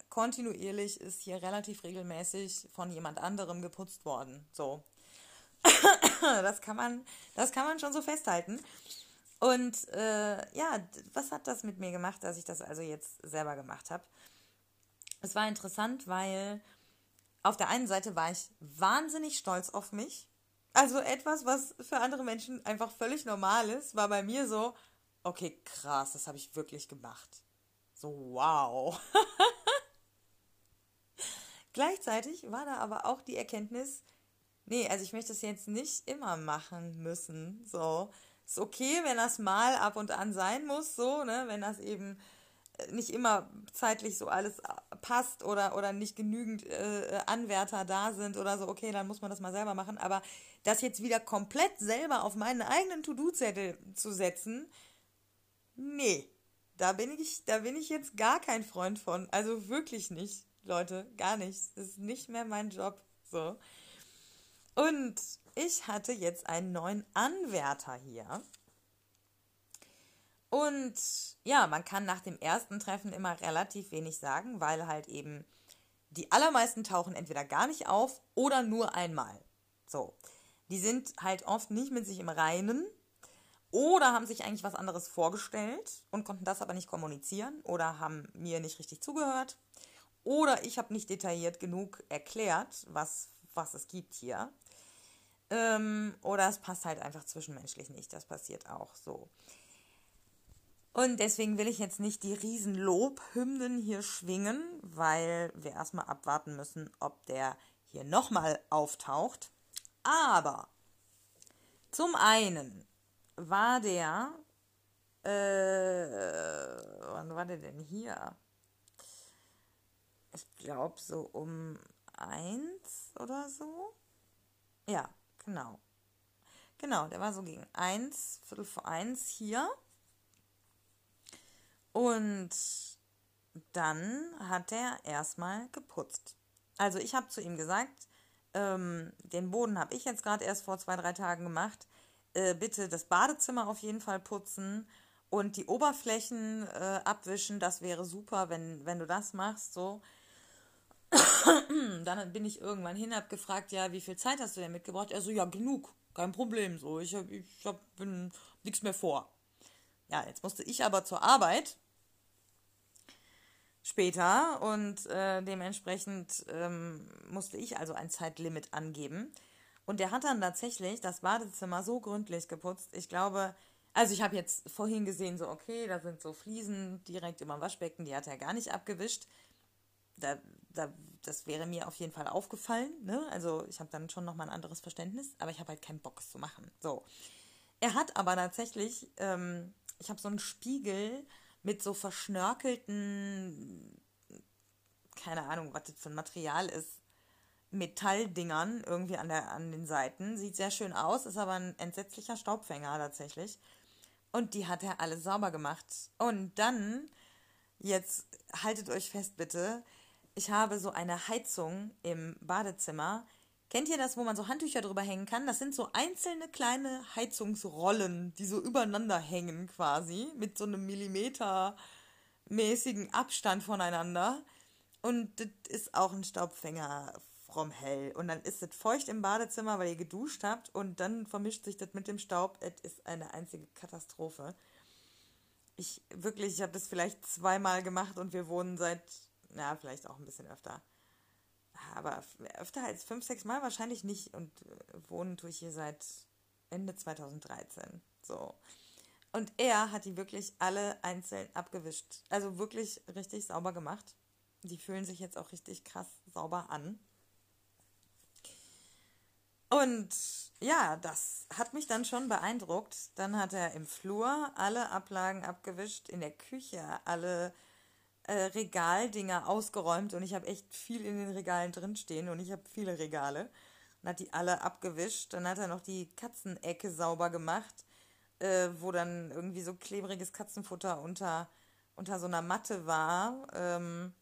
kontinuierlich ist hier relativ regelmäßig von jemand anderem geputzt worden. So. das kann man, das kann man schon so festhalten. Und äh, ja, was hat das mit mir gemacht, dass ich das also jetzt selber gemacht habe? Es war interessant, weil auf der einen Seite war ich wahnsinnig stolz auf mich. Also etwas, was für andere Menschen einfach völlig normal ist, war bei mir so, okay, krass, das habe ich wirklich gemacht. So, wow. Gleichzeitig war da aber auch die Erkenntnis, nee, also ich möchte es jetzt nicht immer machen müssen, so, ist okay, wenn das mal ab und an sein muss, so, ne, wenn das eben äh, nicht immer zeitlich so alles äh, passt oder, oder nicht genügend äh, Anwärter da sind oder so, okay, dann muss man das mal selber machen. Aber das jetzt wieder komplett selber auf meinen eigenen To-Do-Zettel zu setzen, nee, da bin ich, da bin ich jetzt gar kein Freund von. Also wirklich nicht, Leute, gar nicht. Das ist nicht mehr mein Job. So. Und ich hatte jetzt einen neuen Anwärter hier. Und ja, man kann nach dem ersten Treffen immer relativ wenig sagen, weil halt eben die allermeisten tauchen entweder gar nicht auf oder nur einmal. So. Die sind halt oft nicht mit sich im Reinen oder haben sich eigentlich was anderes vorgestellt und konnten das aber nicht kommunizieren oder haben mir nicht richtig zugehört. Oder ich habe nicht detailliert genug erklärt, was, was es gibt hier. Ähm, oder es passt halt einfach zwischenmenschlich nicht. Das passiert auch so. Und deswegen will ich jetzt nicht die riesen Lobhymnen hier schwingen, weil wir erstmal abwarten müssen, ob der hier nochmal auftaucht. Aber zum einen war der, äh, wann war der denn hier? Ich glaube so um eins oder so. Ja, genau. Genau, der war so gegen eins, Viertel vor eins hier. Und dann hat er erstmal geputzt. Also ich habe zu ihm gesagt, ähm, den Boden habe ich jetzt gerade erst vor zwei, drei Tagen gemacht. Äh, bitte das Badezimmer auf jeden Fall putzen und die Oberflächen äh, abwischen. Das wäre super, wenn, wenn du das machst. So. Dann bin ich irgendwann hin, habe gefragt, ja, wie viel Zeit hast du denn mitgebracht? Er so, ja, genug, kein Problem. So, ich habe ich hab, nichts mehr vor. Ja, jetzt musste ich aber zur Arbeit später und äh, dementsprechend ähm, musste ich also ein Zeitlimit angeben. Und der hat dann tatsächlich das Badezimmer so gründlich geputzt. Ich glaube, also ich habe jetzt vorhin gesehen, so okay, da sind so Fliesen direkt über dem Waschbecken, die hat er gar nicht abgewischt. Da, da, das wäre mir auf jeden Fall aufgefallen. Ne? Also ich habe dann schon nochmal ein anderes Verständnis, aber ich habe halt keinen Bock, es zu machen. So. Er hat aber tatsächlich, ähm, ich habe so einen Spiegel mit so verschnörkelten, keine Ahnung, was das für ein Material ist, Metalldingern irgendwie an, der, an den Seiten. Sieht sehr schön aus, ist aber ein entsetzlicher Staubfänger tatsächlich. Und die hat er alle sauber gemacht. Und dann, jetzt haltet euch fest bitte, ich habe so eine Heizung im Badezimmer, Kennt ihr das, wo man so Handtücher drüber hängen kann? Das sind so einzelne kleine Heizungsrollen, die so übereinander hängen quasi, mit so einem Millimeter-mäßigen Abstand voneinander. Und das ist auch ein Staubfänger from hell. Und dann ist es feucht im Badezimmer, weil ihr geduscht habt und dann vermischt sich das mit dem Staub. Es ist eine einzige Katastrophe. Ich wirklich, ich habe das vielleicht zweimal gemacht und wir wohnen seit, na, vielleicht auch ein bisschen öfter aber öfter als fünf, sechs Mal wahrscheinlich nicht. Und äh, wohnen tue ich hier seit Ende 2013. So. Und er hat die wirklich alle einzeln abgewischt. Also wirklich richtig sauber gemacht. Die fühlen sich jetzt auch richtig krass sauber an. Und ja, das hat mich dann schon beeindruckt. Dann hat er im Flur alle Ablagen abgewischt, in der Küche alle äh, Regaldinger ausgeräumt und ich habe echt viel in den Regalen drinstehen und ich habe viele Regale und hat die alle abgewischt. Dann hat er noch die Katzenecke sauber gemacht, äh, wo dann irgendwie so klebriges Katzenfutter unter, unter so einer Matte war, ähm,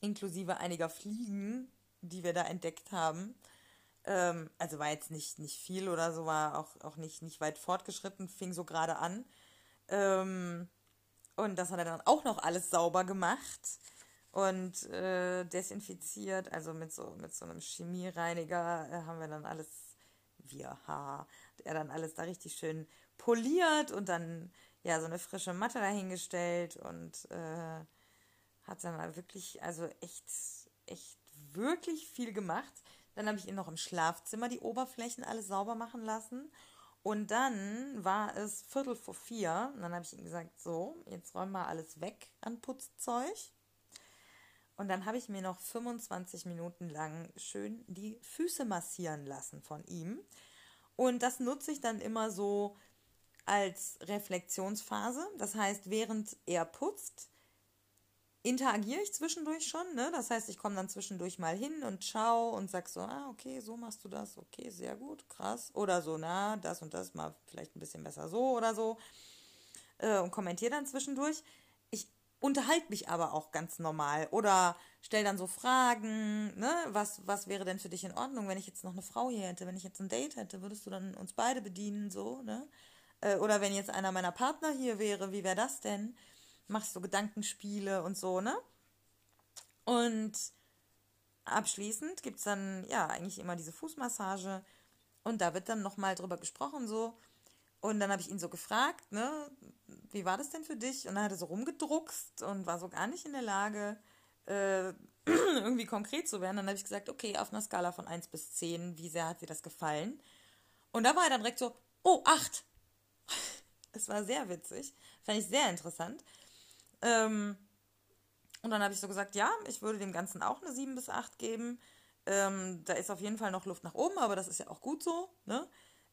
inklusive einiger Fliegen, die wir da entdeckt haben. Ähm, also war jetzt nicht, nicht viel oder so, war auch, auch nicht, nicht weit fortgeschritten, fing so gerade an. Ähm, und das hat er dann auch noch alles sauber gemacht und äh, desinfiziert. Also mit so, mit so einem Chemiereiniger äh, haben wir dann alles, wir, ha, er dann alles da richtig schön poliert und dann ja so eine frische Matte dahingestellt und äh, hat dann wirklich, also echt, echt wirklich viel gemacht. Dann habe ich ihn noch im Schlafzimmer die Oberflächen alles sauber machen lassen und dann war es Viertel vor vier. Und dann habe ich ihm gesagt, so, jetzt räum mal alles weg an Putzzeug. Und dann habe ich mir noch 25 Minuten lang schön die Füße massieren lassen von ihm. Und das nutze ich dann immer so als Reflexionsphase. Das heißt, während er putzt, interagiere ich zwischendurch schon. Ne? Das heißt, ich komme dann zwischendurch mal hin und schau und sag so, ah, okay, so machst du das, okay, sehr gut, krass. Oder so, na, das und das mal vielleicht ein bisschen besser so oder so. äh, und kommentiere dann zwischendurch. Ich unterhalte mich aber auch ganz normal oder stelle dann so Fragen, ne? Was, was wäre denn für dich in Ordnung, wenn ich jetzt noch eine Frau hier hätte, wenn ich jetzt ein Date hätte, würdest du dann uns beide bedienen, so, ne? Äh, oder wenn jetzt einer meiner Partner hier wäre, wie wäre das denn? Machst du Gedankenspiele und so, ne? Und abschließend gibt es dann ja eigentlich immer diese Fußmassage und da wird dann nochmal drüber gesprochen so. Und dann habe ich ihn so gefragt, ne, wie war das denn für dich? Und dann hat er so rumgedruckst und war so gar nicht in der Lage, äh, irgendwie konkret zu werden. Dann habe ich gesagt, okay, auf einer Skala von 1 bis 10, wie sehr hat dir das gefallen? Und da war er dann direkt so, oh, 8. Es war sehr witzig, fand ich sehr interessant. Ähm, und dann habe ich so gesagt, ja, ich würde dem Ganzen auch eine 7 bis 8 geben. Ähm, da ist auf jeden Fall noch Luft nach oben, aber das ist ja auch gut so. Ne?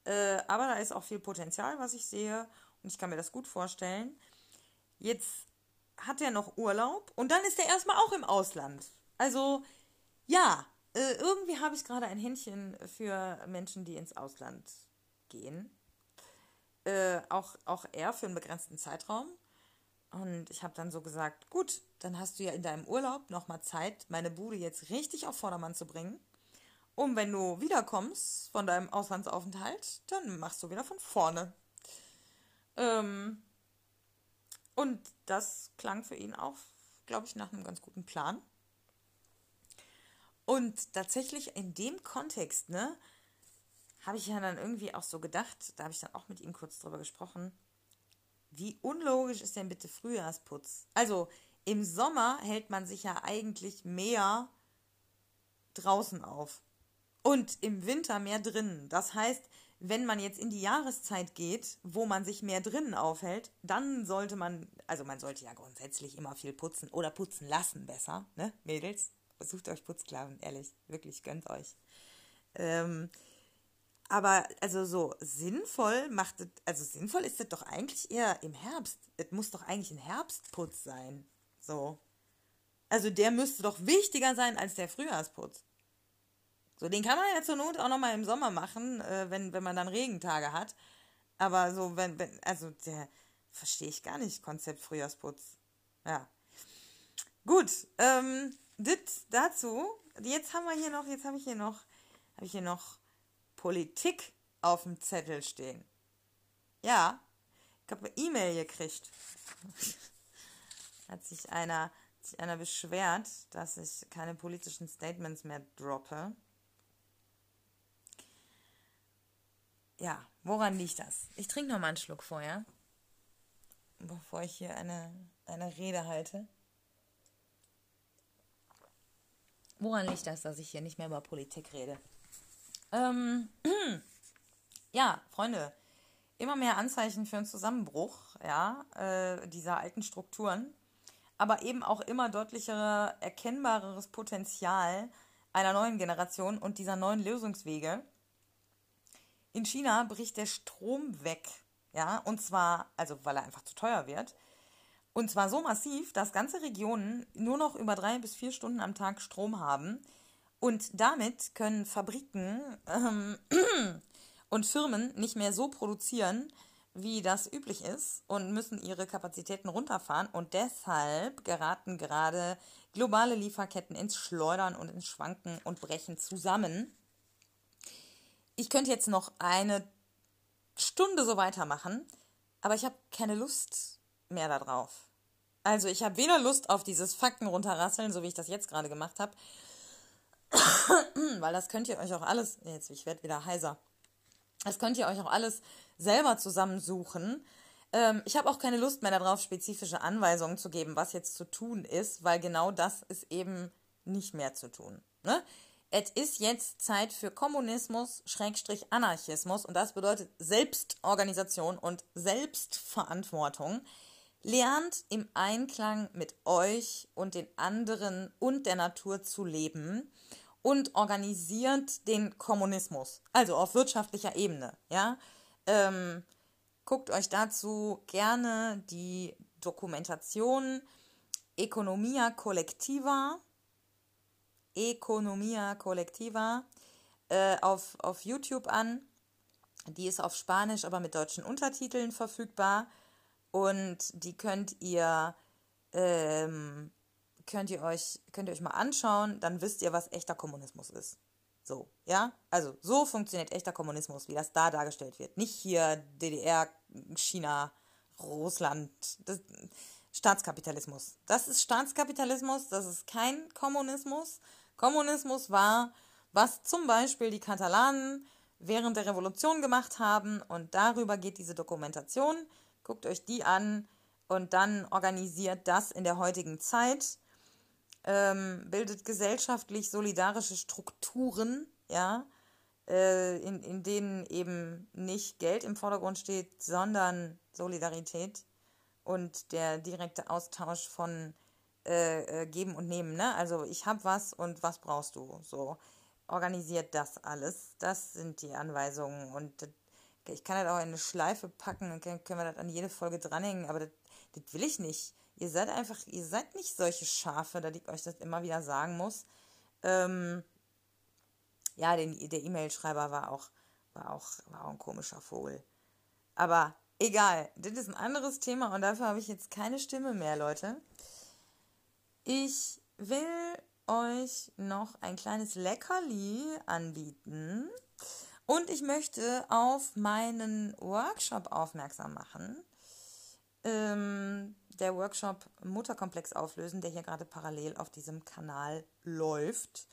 Äh, aber da ist auch viel Potenzial, was ich sehe. Und ich kann mir das gut vorstellen. Jetzt hat er noch Urlaub und dann ist er erstmal auch im Ausland. Also, ja, äh, irgendwie habe ich gerade ein Händchen für Menschen, die ins Ausland gehen. Äh, auch, auch er für einen begrenzten Zeitraum. Und ich habe dann so gesagt, gut, dann hast du ja in deinem Urlaub nochmal Zeit, meine Bude jetzt richtig auf Vordermann zu bringen. Und wenn du wiederkommst von deinem Auslandsaufenthalt, dann machst du wieder von vorne. Ähm, und das klang für ihn auch, glaube ich, nach einem ganz guten Plan. Und tatsächlich in dem Kontext, ne, habe ich ja dann irgendwie auch so gedacht, da habe ich dann auch mit ihm kurz drüber gesprochen, wie unlogisch ist denn bitte Frühjahrsputz? Also im Sommer hält man sich ja eigentlich mehr draußen auf und im Winter mehr drinnen. Das heißt, wenn man jetzt in die Jahreszeit geht, wo man sich mehr drinnen aufhält, dann sollte man, also man sollte ja grundsätzlich immer viel putzen oder putzen lassen besser, ne, Mädels? Sucht euch Putzklaven, ehrlich, wirklich, gönnt euch. Ähm, aber also so sinnvoll macht es, also sinnvoll ist es doch eigentlich eher im Herbst. Es muss doch eigentlich ein Herbstputz sein. So. Also der müsste doch wichtiger sein als der Frühjahrsputz. So, den kann man ja zur Not auch nochmal im Sommer machen, äh, wenn, wenn man dann Regentage hat. Aber so, wenn, wenn, also der verstehe ich gar nicht, Konzept Frühjahrsputz. Ja. Gut, ähm, dit dazu. Jetzt haben wir hier noch, jetzt habe ich hier noch, habe ich hier noch Politik auf dem Zettel stehen. Ja, ich habe eine E-Mail gekriegt. hat sich einer, sich einer beschwert, dass ich keine politischen Statements mehr droppe. Ja, woran liegt das? Ich trinke noch mal einen Schluck vorher, bevor ich hier eine, eine Rede halte. Woran liegt das, dass ich hier nicht mehr über Politik rede? Ähm, ja, Freunde, immer mehr Anzeichen für einen Zusammenbruch, ja, äh, dieser alten Strukturen, aber eben auch immer deutlicher erkennbareres Potenzial einer neuen Generation und dieser neuen Lösungswege. In China bricht der Strom weg, ja, und zwar, also weil er einfach zu teuer wird. Und zwar so massiv, dass ganze Regionen nur noch über drei bis vier Stunden am Tag Strom haben und damit können Fabriken ähm, und Firmen nicht mehr so produzieren, wie das üblich ist und müssen ihre Kapazitäten runterfahren. Und deshalb geraten gerade globale Lieferketten ins Schleudern und ins Schwanken und brechen zusammen. Ich könnte jetzt noch eine Stunde so weitermachen, aber ich habe keine Lust mehr darauf. Also ich habe weder Lust auf dieses Fakten runterrasseln, so wie ich das jetzt gerade gemacht habe, weil das könnt ihr euch auch alles, jetzt, ich werde wieder heiser, das könnt ihr euch auch alles selber zusammensuchen. Ähm, ich habe auch keine Lust mehr darauf, spezifische Anweisungen zu geben, was jetzt zu tun ist, weil genau das ist eben nicht mehr zu tun. Ne? Es ist jetzt Zeit für Kommunismus, Schrägstrich Anarchismus und das bedeutet Selbstorganisation und Selbstverantwortung. Lernt im Einklang mit euch und den anderen und der Natur zu leben und organisiert den Kommunismus, also auf wirtschaftlicher Ebene. Ja? Ähm, guckt euch dazu gerne die Dokumentation Economia Collectiva, Economia Collectiva äh, auf, auf YouTube an. Die ist auf Spanisch, aber mit deutschen Untertiteln verfügbar. Und die könnt ihr ähm, könnt ihr euch könnt ihr euch mal anschauen, dann wisst ihr, was echter Kommunismus ist. So, ja? Also, so funktioniert echter Kommunismus, wie das da dargestellt wird. Nicht hier DDR, China, Russland, das, Staatskapitalismus. Das ist Staatskapitalismus, das ist kein Kommunismus. Kommunismus war, was zum Beispiel die Katalanen während der Revolution gemacht haben und darüber geht diese Dokumentation. Guckt euch die an und dann organisiert das in der heutigen Zeit ähm, bildet gesellschaftlich solidarische Strukturen, ja, äh, in, in denen eben nicht Geld im Vordergrund steht, sondern Solidarität und der direkte Austausch von äh, äh, Geben und Nehmen. Ne? Also ich habe was und was brauchst du? So organisiert das alles. Das sind die Anweisungen und ich kann das auch in eine Schleife packen und können wir das an jede Folge dranhängen, aber das, das will ich nicht. Ihr seid einfach, ihr seid nicht solche Schafe, da ich euch das immer wieder sagen muss. Ähm, ja, den, der E-Mail-Schreiber war auch, war, auch, war auch ein komischer Vogel. Aber egal, das ist ein anderes Thema und dafür habe ich jetzt keine Stimme mehr, Leute. Ich will euch noch ein kleines Leckerli anbieten und ich möchte auf meinen Workshop aufmerksam machen. Ähm, der Workshop Mutterkomplex auflösen, der hier gerade parallel auf diesem Kanal läuft,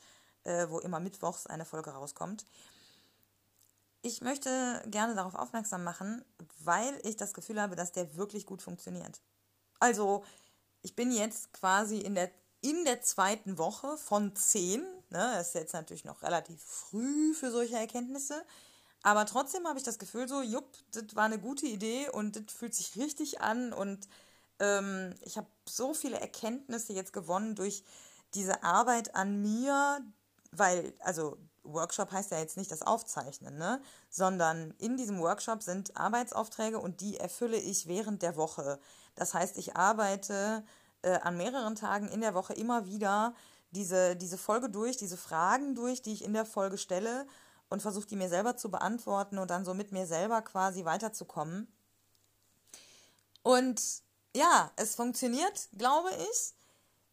äh, wo immer mittwochs eine Folge rauskommt. Ich möchte gerne darauf aufmerksam machen, weil ich das Gefühl habe, dass der wirklich gut funktioniert. Also, ich bin jetzt quasi in der, in der zweiten Woche von zehn. Ne? Das ist jetzt natürlich noch relativ früh für solche Erkenntnisse. Aber trotzdem habe ich das Gefühl so, jupp, das war eine gute Idee und das fühlt sich richtig an und ähm, ich habe so viele Erkenntnisse jetzt gewonnen durch diese Arbeit an mir, weil, also Workshop heißt ja jetzt nicht das Aufzeichnen, ne? sondern in diesem Workshop sind Arbeitsaufträge und die erfülle ich während der Woche. Das heißt, ich arbeite äh, an mehreren Tagen in der Woche immer wieder diese, diese Folge durch, diese Fragen durch, die ich in der Folge stelle und versuche die mir selber zu beantworten und dann so mit mir selber quasi weiterzukommen. Und ja, es funktioniert, glaube ich.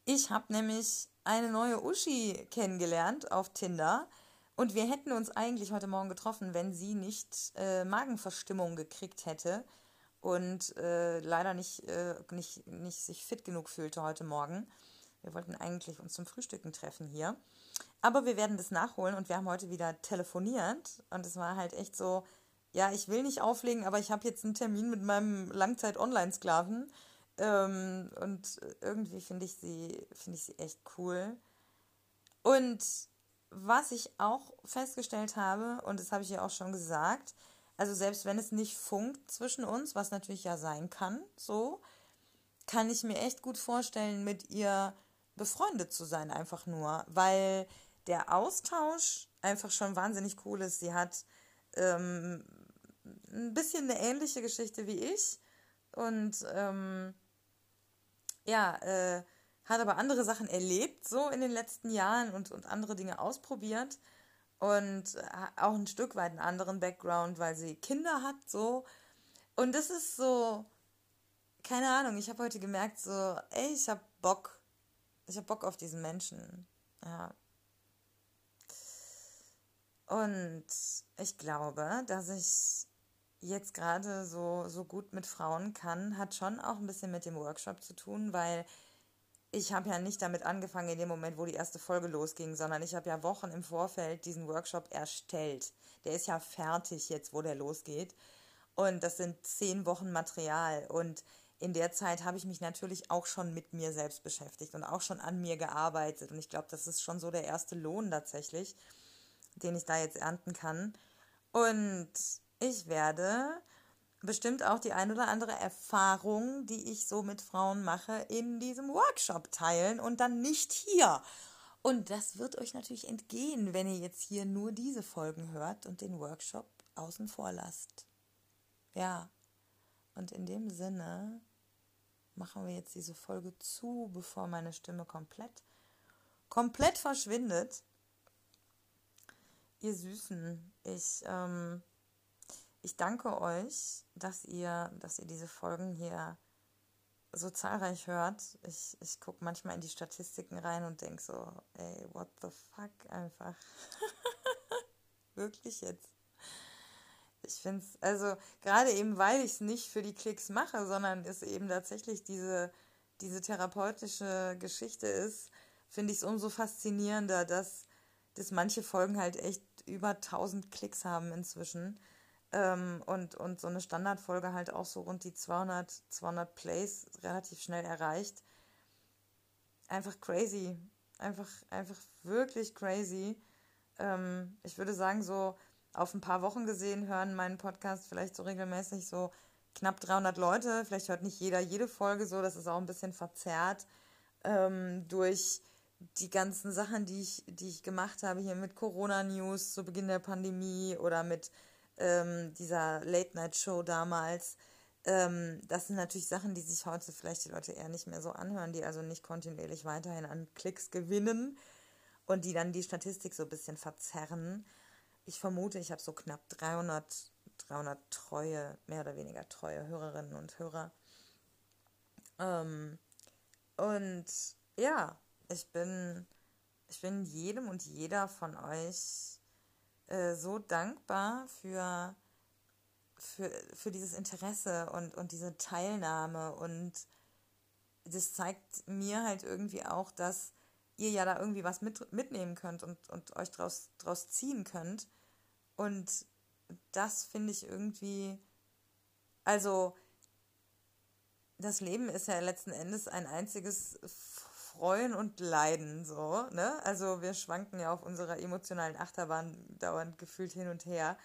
Ich habe nämlich eine neue Uschi kennengelernt auf Tinder. Und wir hätten uns eigentlich heute Morgen getroffen, wenn sie nicht äh, Magenverstimmung gekriegt hätte und äh, leider nicht, äh, nicht, nicht sich fit genug fühlte heute Morgen. Wir wollten eigentlich uns zum Frühstücken treffen hier. Aber wir werden das nachholen und wir haben heute wieder telefoniert. Und es war halt echt so, ja, ich will nicht auflegen, aber ich habe jetzt einen Termin mit meinem Langzeit-Online-Sklaven. Ähm, und irgendwie finde ich sie, ich sie echt cool. Und was ich auch festgestellt habe, und das habe ich ja auch schon gesagt, also selbst wenn es nicht funkt zwischen uns, was natürlich ja sein kann, so, kann ich mir echt gut vorstellen, mit ihr befreundet zu sein, einfach nur, weil der Austausch einfach schon wahnsinnig cool ist. Sie hat ähm, ein bisschen eine ähnliche Geschichte wie ich und ähm, ja, äh, hat aber andere Sachen erlebt, so in den letzten Jahren und, und andere Dinge ausprobiert und äh, auch ein Stück weit einen anderen Background, weil sie Kinder hat, so. Und das ist so, keine Ahnung, ich habe heute gemerkt, so, ey, ich habe Bock, ich habe Bock auf diesen Menschen, ja. Und ich glaube, dass ich jetzt gerade so, so gut mit Frauen kann, hat schon auch ein bisschen mit dem Workshop zu tun, weil ich habe ja nicht damit angefangen in dem Moment, wo die erste Folge losging, sondern ich habe ja Wochen im Vorfeld diesen Workshop erstellt. Der ist ja fertig jetzt, wo der losgeht. Und das sind zehn Wochen Material. Und in der Zeit habe ich mich natürlich auch schon mit mir selbst beschäftigt und auch schon an mir gearbeitet. Und ich glaube, das ist schon so der erste Lohn tatsächlich, den ich da jetzt ernten kann. Und ich werde bestimmt auch die ein oder andere Erfahrung, die ich so mit Frauen mache, in diesem Workshop teilen und dann nicht hier. Und das wird euch natürlich entgehen, wenn ihr jetzt hier nur diese Folgen hört und den Workshop außen vor lasst. Ja, und in dem Sinne machen wir jetzt diese Folge zu, bevor meine Stimme komplett, komplett verschwindet. Ihr Süßen, ich, ähm, ich danke euch, dass ihr, dass ihr diese Folgen hier so zahlreich hört. Ich, ich gucke manchmal in die Statistiken rein und denke so, ey, what the fuck einfach. Wirklich jetzt. Ich finde es, also gerade eben, weil ich es nicht für die Klicks mache, sondern es eben tatsächlich diese, diese therapeutische Geschichte ist, finde ich es umso faszinierender, dass, dass manche Folgen halt echt über 1000 Klicks haben inzwischen. Ähm, und, und so eine Standardfolge halt auch so rund die 200, 200 Plays relativ schnell erreicht. Einfach crazy. Einfach, einfach wirklich crazy. Ähm, ich würde sagen, so auf ein paar Wochen gesehen hören meinen Podcast vielleicht so regelmäßig so knapp 300 Leute. Vielleicht hört nicht jeder jede Folge so. Das ist auch ein bisschen verzerrt ähm, durch die ganzen Sachen, die ich, die ich gemacht habe, hier mit Corona-News zu Beginn der Pandemie oder mit ähm, dieser Late-Night-Show damals. Ähm, das sind natürlich Sachen, die sich heute vielleicht die Leute eher nicht mehr so anhören, die also nicht kontinuierlich weiterhin an Klicks gewinnen und die dann die Statistik so ein bisschen verzerren ich vermute, ich habe so knapp 300, 300 treue, mehr oder weniger treue Hörerinnen und Hörer. Ähm, und ja, ich bin, ich bin jedem und jeder von euch äh, so dankbar für, für, für dieses Interesse und, und diese Teilnahme. Und das zeigt mir halt irgendwie auch, dass ihr ja da irgendwie was mit, mitnehmen könnt und, und euch draus, draus ziehen könnt. Und das finde ich irgendwie, also das Leben ist ja letzten Endes ein einziges Freuen und Leiden, so, ne? Also wir schwanken ja auf unserer emotionalen Achterbahn dauernd gefühlt hin und her.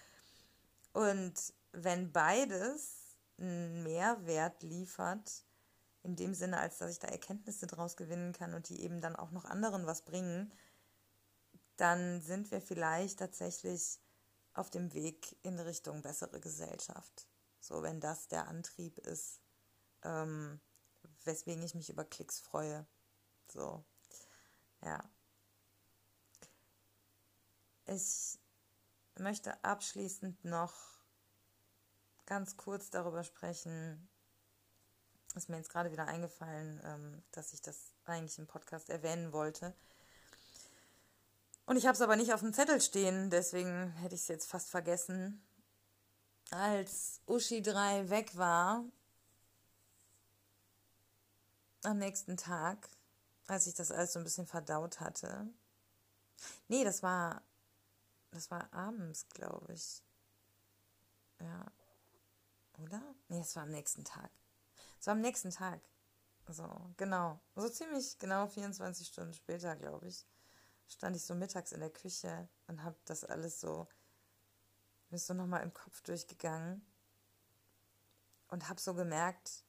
Und wenn beides einen Mehrwert liefert, in dem Sinne, als dass ich da Erkenntnisse draus gewinnen kann und die eben dann auch noch anderen was bringen, dann sind wir vielleicht tatsächlich auf dem Weg in Richtung bessere Gesellschaft. So, wenn das der Antrieb ist, ähm, weswegen ich mich über Klicks freue. So, ja. Ich möchte abschließend noch ganz kurz darüber sprechen, ist mir jetzt gerade wieder eingefallen, ähm, dass ich das eigentlich im Podcast erwähnen wollte. Und ich habe es aber nicht auf dem Zettel stehen, deswegen hätte ich es jetzt fast vergessen. Als Uschi 3 weg war, am nächsten Tag, als ich das alles so ein bisschen verdaut hatte. Nee, das war, das war abends, glaube ich. Ja. Oder? Nee, es war am nächsten Tag. Es war am nächsten Tag. So, genau. So ziemlich genau 24 Stunden später, glaube ich stand ich so mittags in der Küche und habe das alles so, bin so nochmal im Kopf durchgegangen und habe so gemerkt,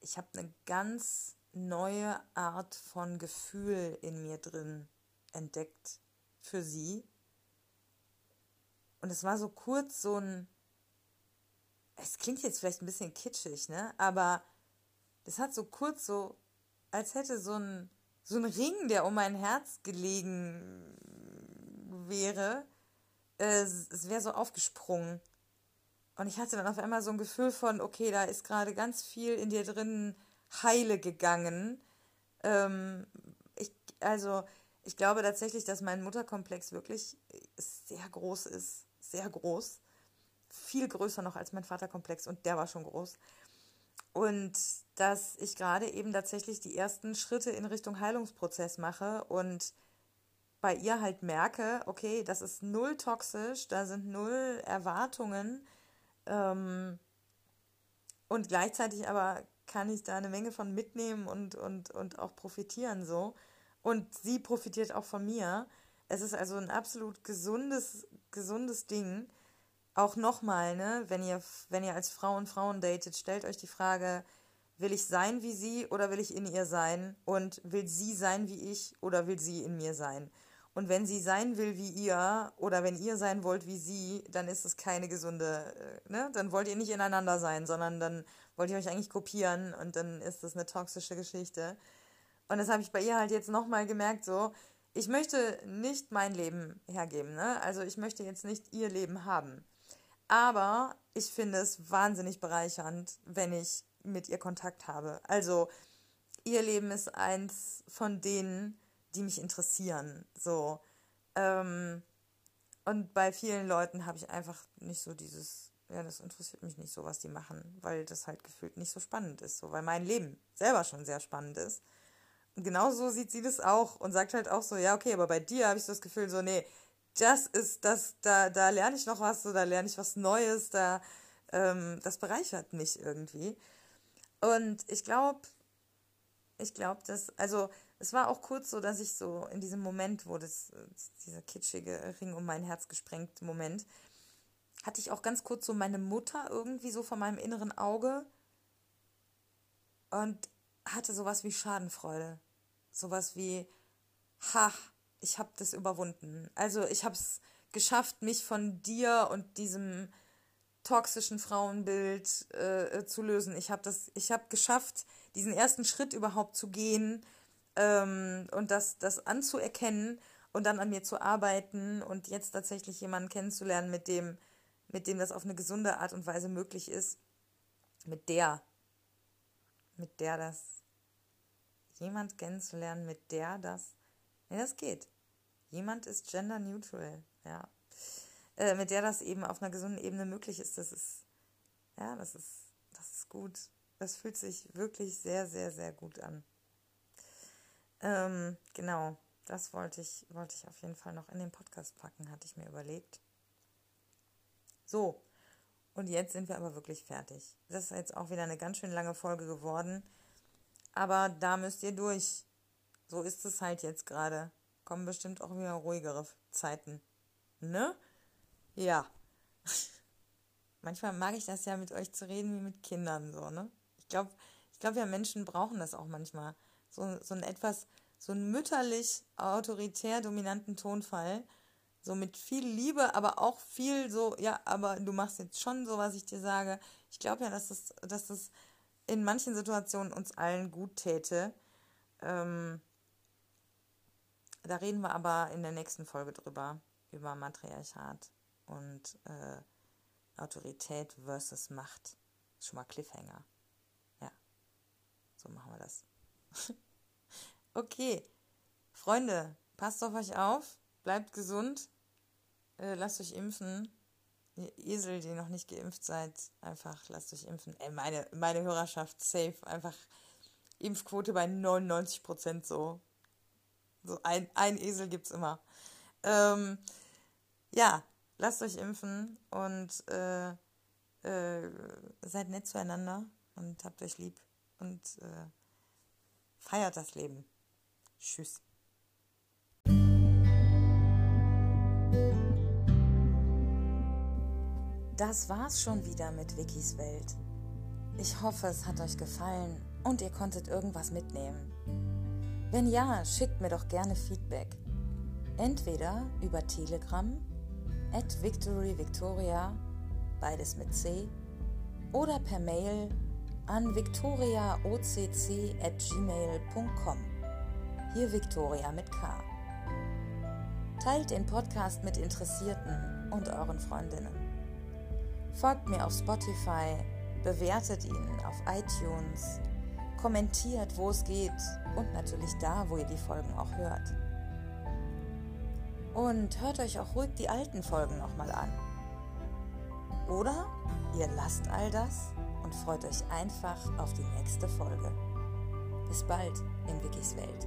ich habe eine ganz neue Art von Gefühl in mir drin entdeckt für sie. Und es war so kurz so ein, es klingt jetzt vielleicht ein bisschen kitschig, ne? Aber es hat so kurz so, als hätte so ein so ein Ring, der um mein Herz gelegen wäre, äh, es wäre so aufgesprungen. Und ich hatte dann auf einmal so ein Gefühl von, okay, da ist gerade ganz viel in dir drin heile gegangen. Ähm, ich, also, ich glaube tatsächlich, dass mein Mutterkomplex wirklich sehr groß ist. Sehr groß. Viel größer noch als mein Vaterkomplex und der war schon groß. Und dass ich gerade eben tatsächlich die ersten Schritte in Richtung Heilungsprozess mache und bei ihr halt merke, okay, das ist null toxisch, da sind null Erwartungen ähm, und gleichzeitig aber kann ich da eine Menge von mitnehmen und, und, und auch profitieren so. Und sie profitiert auch von mir. Es ist also ein absolut gesundes, gesundes Ding auch nochmal, ne, wenn ihr, wenn ihr als Frau und Frauen datet, stellt euch die Frage, will ich sein wie sie oder will ich in ihr sein? Und will sie sein wie ich oder will sie in mir sein? Und wenn sie sein will wie ihr oder wenn ihr sein wollt wie sie, dann ist es keine gesunde, äh, ne? Dann wollt ihr nicht ineinander sein, sondern dann wollt ihr euch eigentlich kopieren und dann ist das eine toxische Geschichte. Und das habe ich bei ihr halt jetzt nochmal gemerkt, so, ich möchte nicht mein Leben hergeben, ne? Also ich möchte jetzt nicht ihr Leben haben. Aber ich finde es wahnsinnig bereichernd, wenn ich mit ihr Kontakt habe. Also ihr Leben ist eins von denen, die mich interessieren. So. Ähm, und bei vielen Leuten habe ich einfach nicht so dieses, ja, das interessiert mich nicht so, was die machen, weil das halt gefühlt nicht so spannend ist, so, weil mein Leben selber schon sehr spannend ist. Und genauso sieht sie das auch und sagt halt auch so, ja, okay, aber bei dir habe ich so das Gefühl, so, nee, das ist das, da, da lerne ich noch was, so, da lerne ich was Neues, da, ähm, das bereichert mich irgendwie. Und ich glaube, ich glaube, dass, also es war auch kurz so, dass ich so in diesem Moment, wo das, dieser kitschige Ring um mein Herz gesprengt Moment, hatte ich auch ganz kurz so meine Mutter irgendwie so vor meinem inneren Auge und hatte sowas wie Schadenfreude. Sowas wie, ha, ich habe das überwunden. Also ich habe es geschafft, mich von dir und diesem toxischen Frauenbild äh, zu lösen. Ich habe das, ich habe geschafft, diesen ersten Schritt überhaupt zu gehen ähm, und das, das anzuerkennen und dann an mir zu arbeiten und jetzt tatsächlich jemanden kennenzulernen, mit dem, mit dem das auf eine gesunde Art und Weise möglich ist, mit der, mit der das, jemand kennenzulernen, mit der das, ja, das geht. Jemand ist gender neutral, ja. Äh, mit der das eben auf einer gesunden Ebene möglich ist, das ist, ja, das ist, das ist gut. Das fühlt sich wirklich sehr, sehr, sehr gut an. Ähm, genau, das wollte ich, wollte ich auf jeden Fall noch in den Podcast packen, hatte ich mir überlegt. So, und jetzt sind wir aber wirklich fertig. Das ist jetzt auch wieder eine ganz schön lange Folge geworden. Aber da müsst ihr durch. So ist es halt jetzt gerade. Kommen bestimmt auch wieder ruhigere Zeiten. Ne? Ja. Manchmal mag ich das ja mit euch zu reden wie mit Kindern so, ne? Ich glaube, ich glaube ja, Menschen brauchen das auch manchmal. So, so ein etwas, so einen mütterlich autoritär dominanten Tonfall. So mit viel Liebe, aber auch viel so, ja, aber du machst jetzt schon so, was ich dir sage. Ich glaube ja, dass das, dass das in manchen Situationen uns allen gut täte. Ähm, da reden wir aber in der nächsten Folge drüber, über Matriarchat und äh, Autorität versus Macht. Schon mal Cliffhanger. So machen wir das. okay. Freunde, passt auf euch auf, bleibt gesund, äh, lasst euch impfen. Ihr Esel, die noch nicht geimpft seid, einfach lasst euch impfen. Ey, meine, meine Hörerschaft safe, einfach Impfquote bei 99 Prozent so. So ein, ein Esel gibt's immer. Ähm, ja, lasst euch impfen und äh, äh, seid nett zueinander und habt euch lieb und äh, feiert das Leben. Tschüss. Das war's schon wieder mit Wikis Welt. Ich hoffe, es hat euch gefallen und ihr konntet irgendwas mitnehmen. Wenn ja, schickt mir doch gerne Feedback. Entweder über Telegram, at Victory Victoria, beides mit C, oder per Mail an victoriaocc.gmail.com. Hier Victoria mit K. Teilt den Podcast mit Interessierten und euren Freundinnen. Folgt mir auf Spotify, bewertet ihn auf iTunes, kommentiert, wo es geht und natürlich da, wo ihr die Folgen auch hört. Und hört euch auch ruhig die alten Folgen nochmal an. Oder ihr lasst all das und freut euch einfach auf die nächste Folge. Bis bald in Wikis Welt.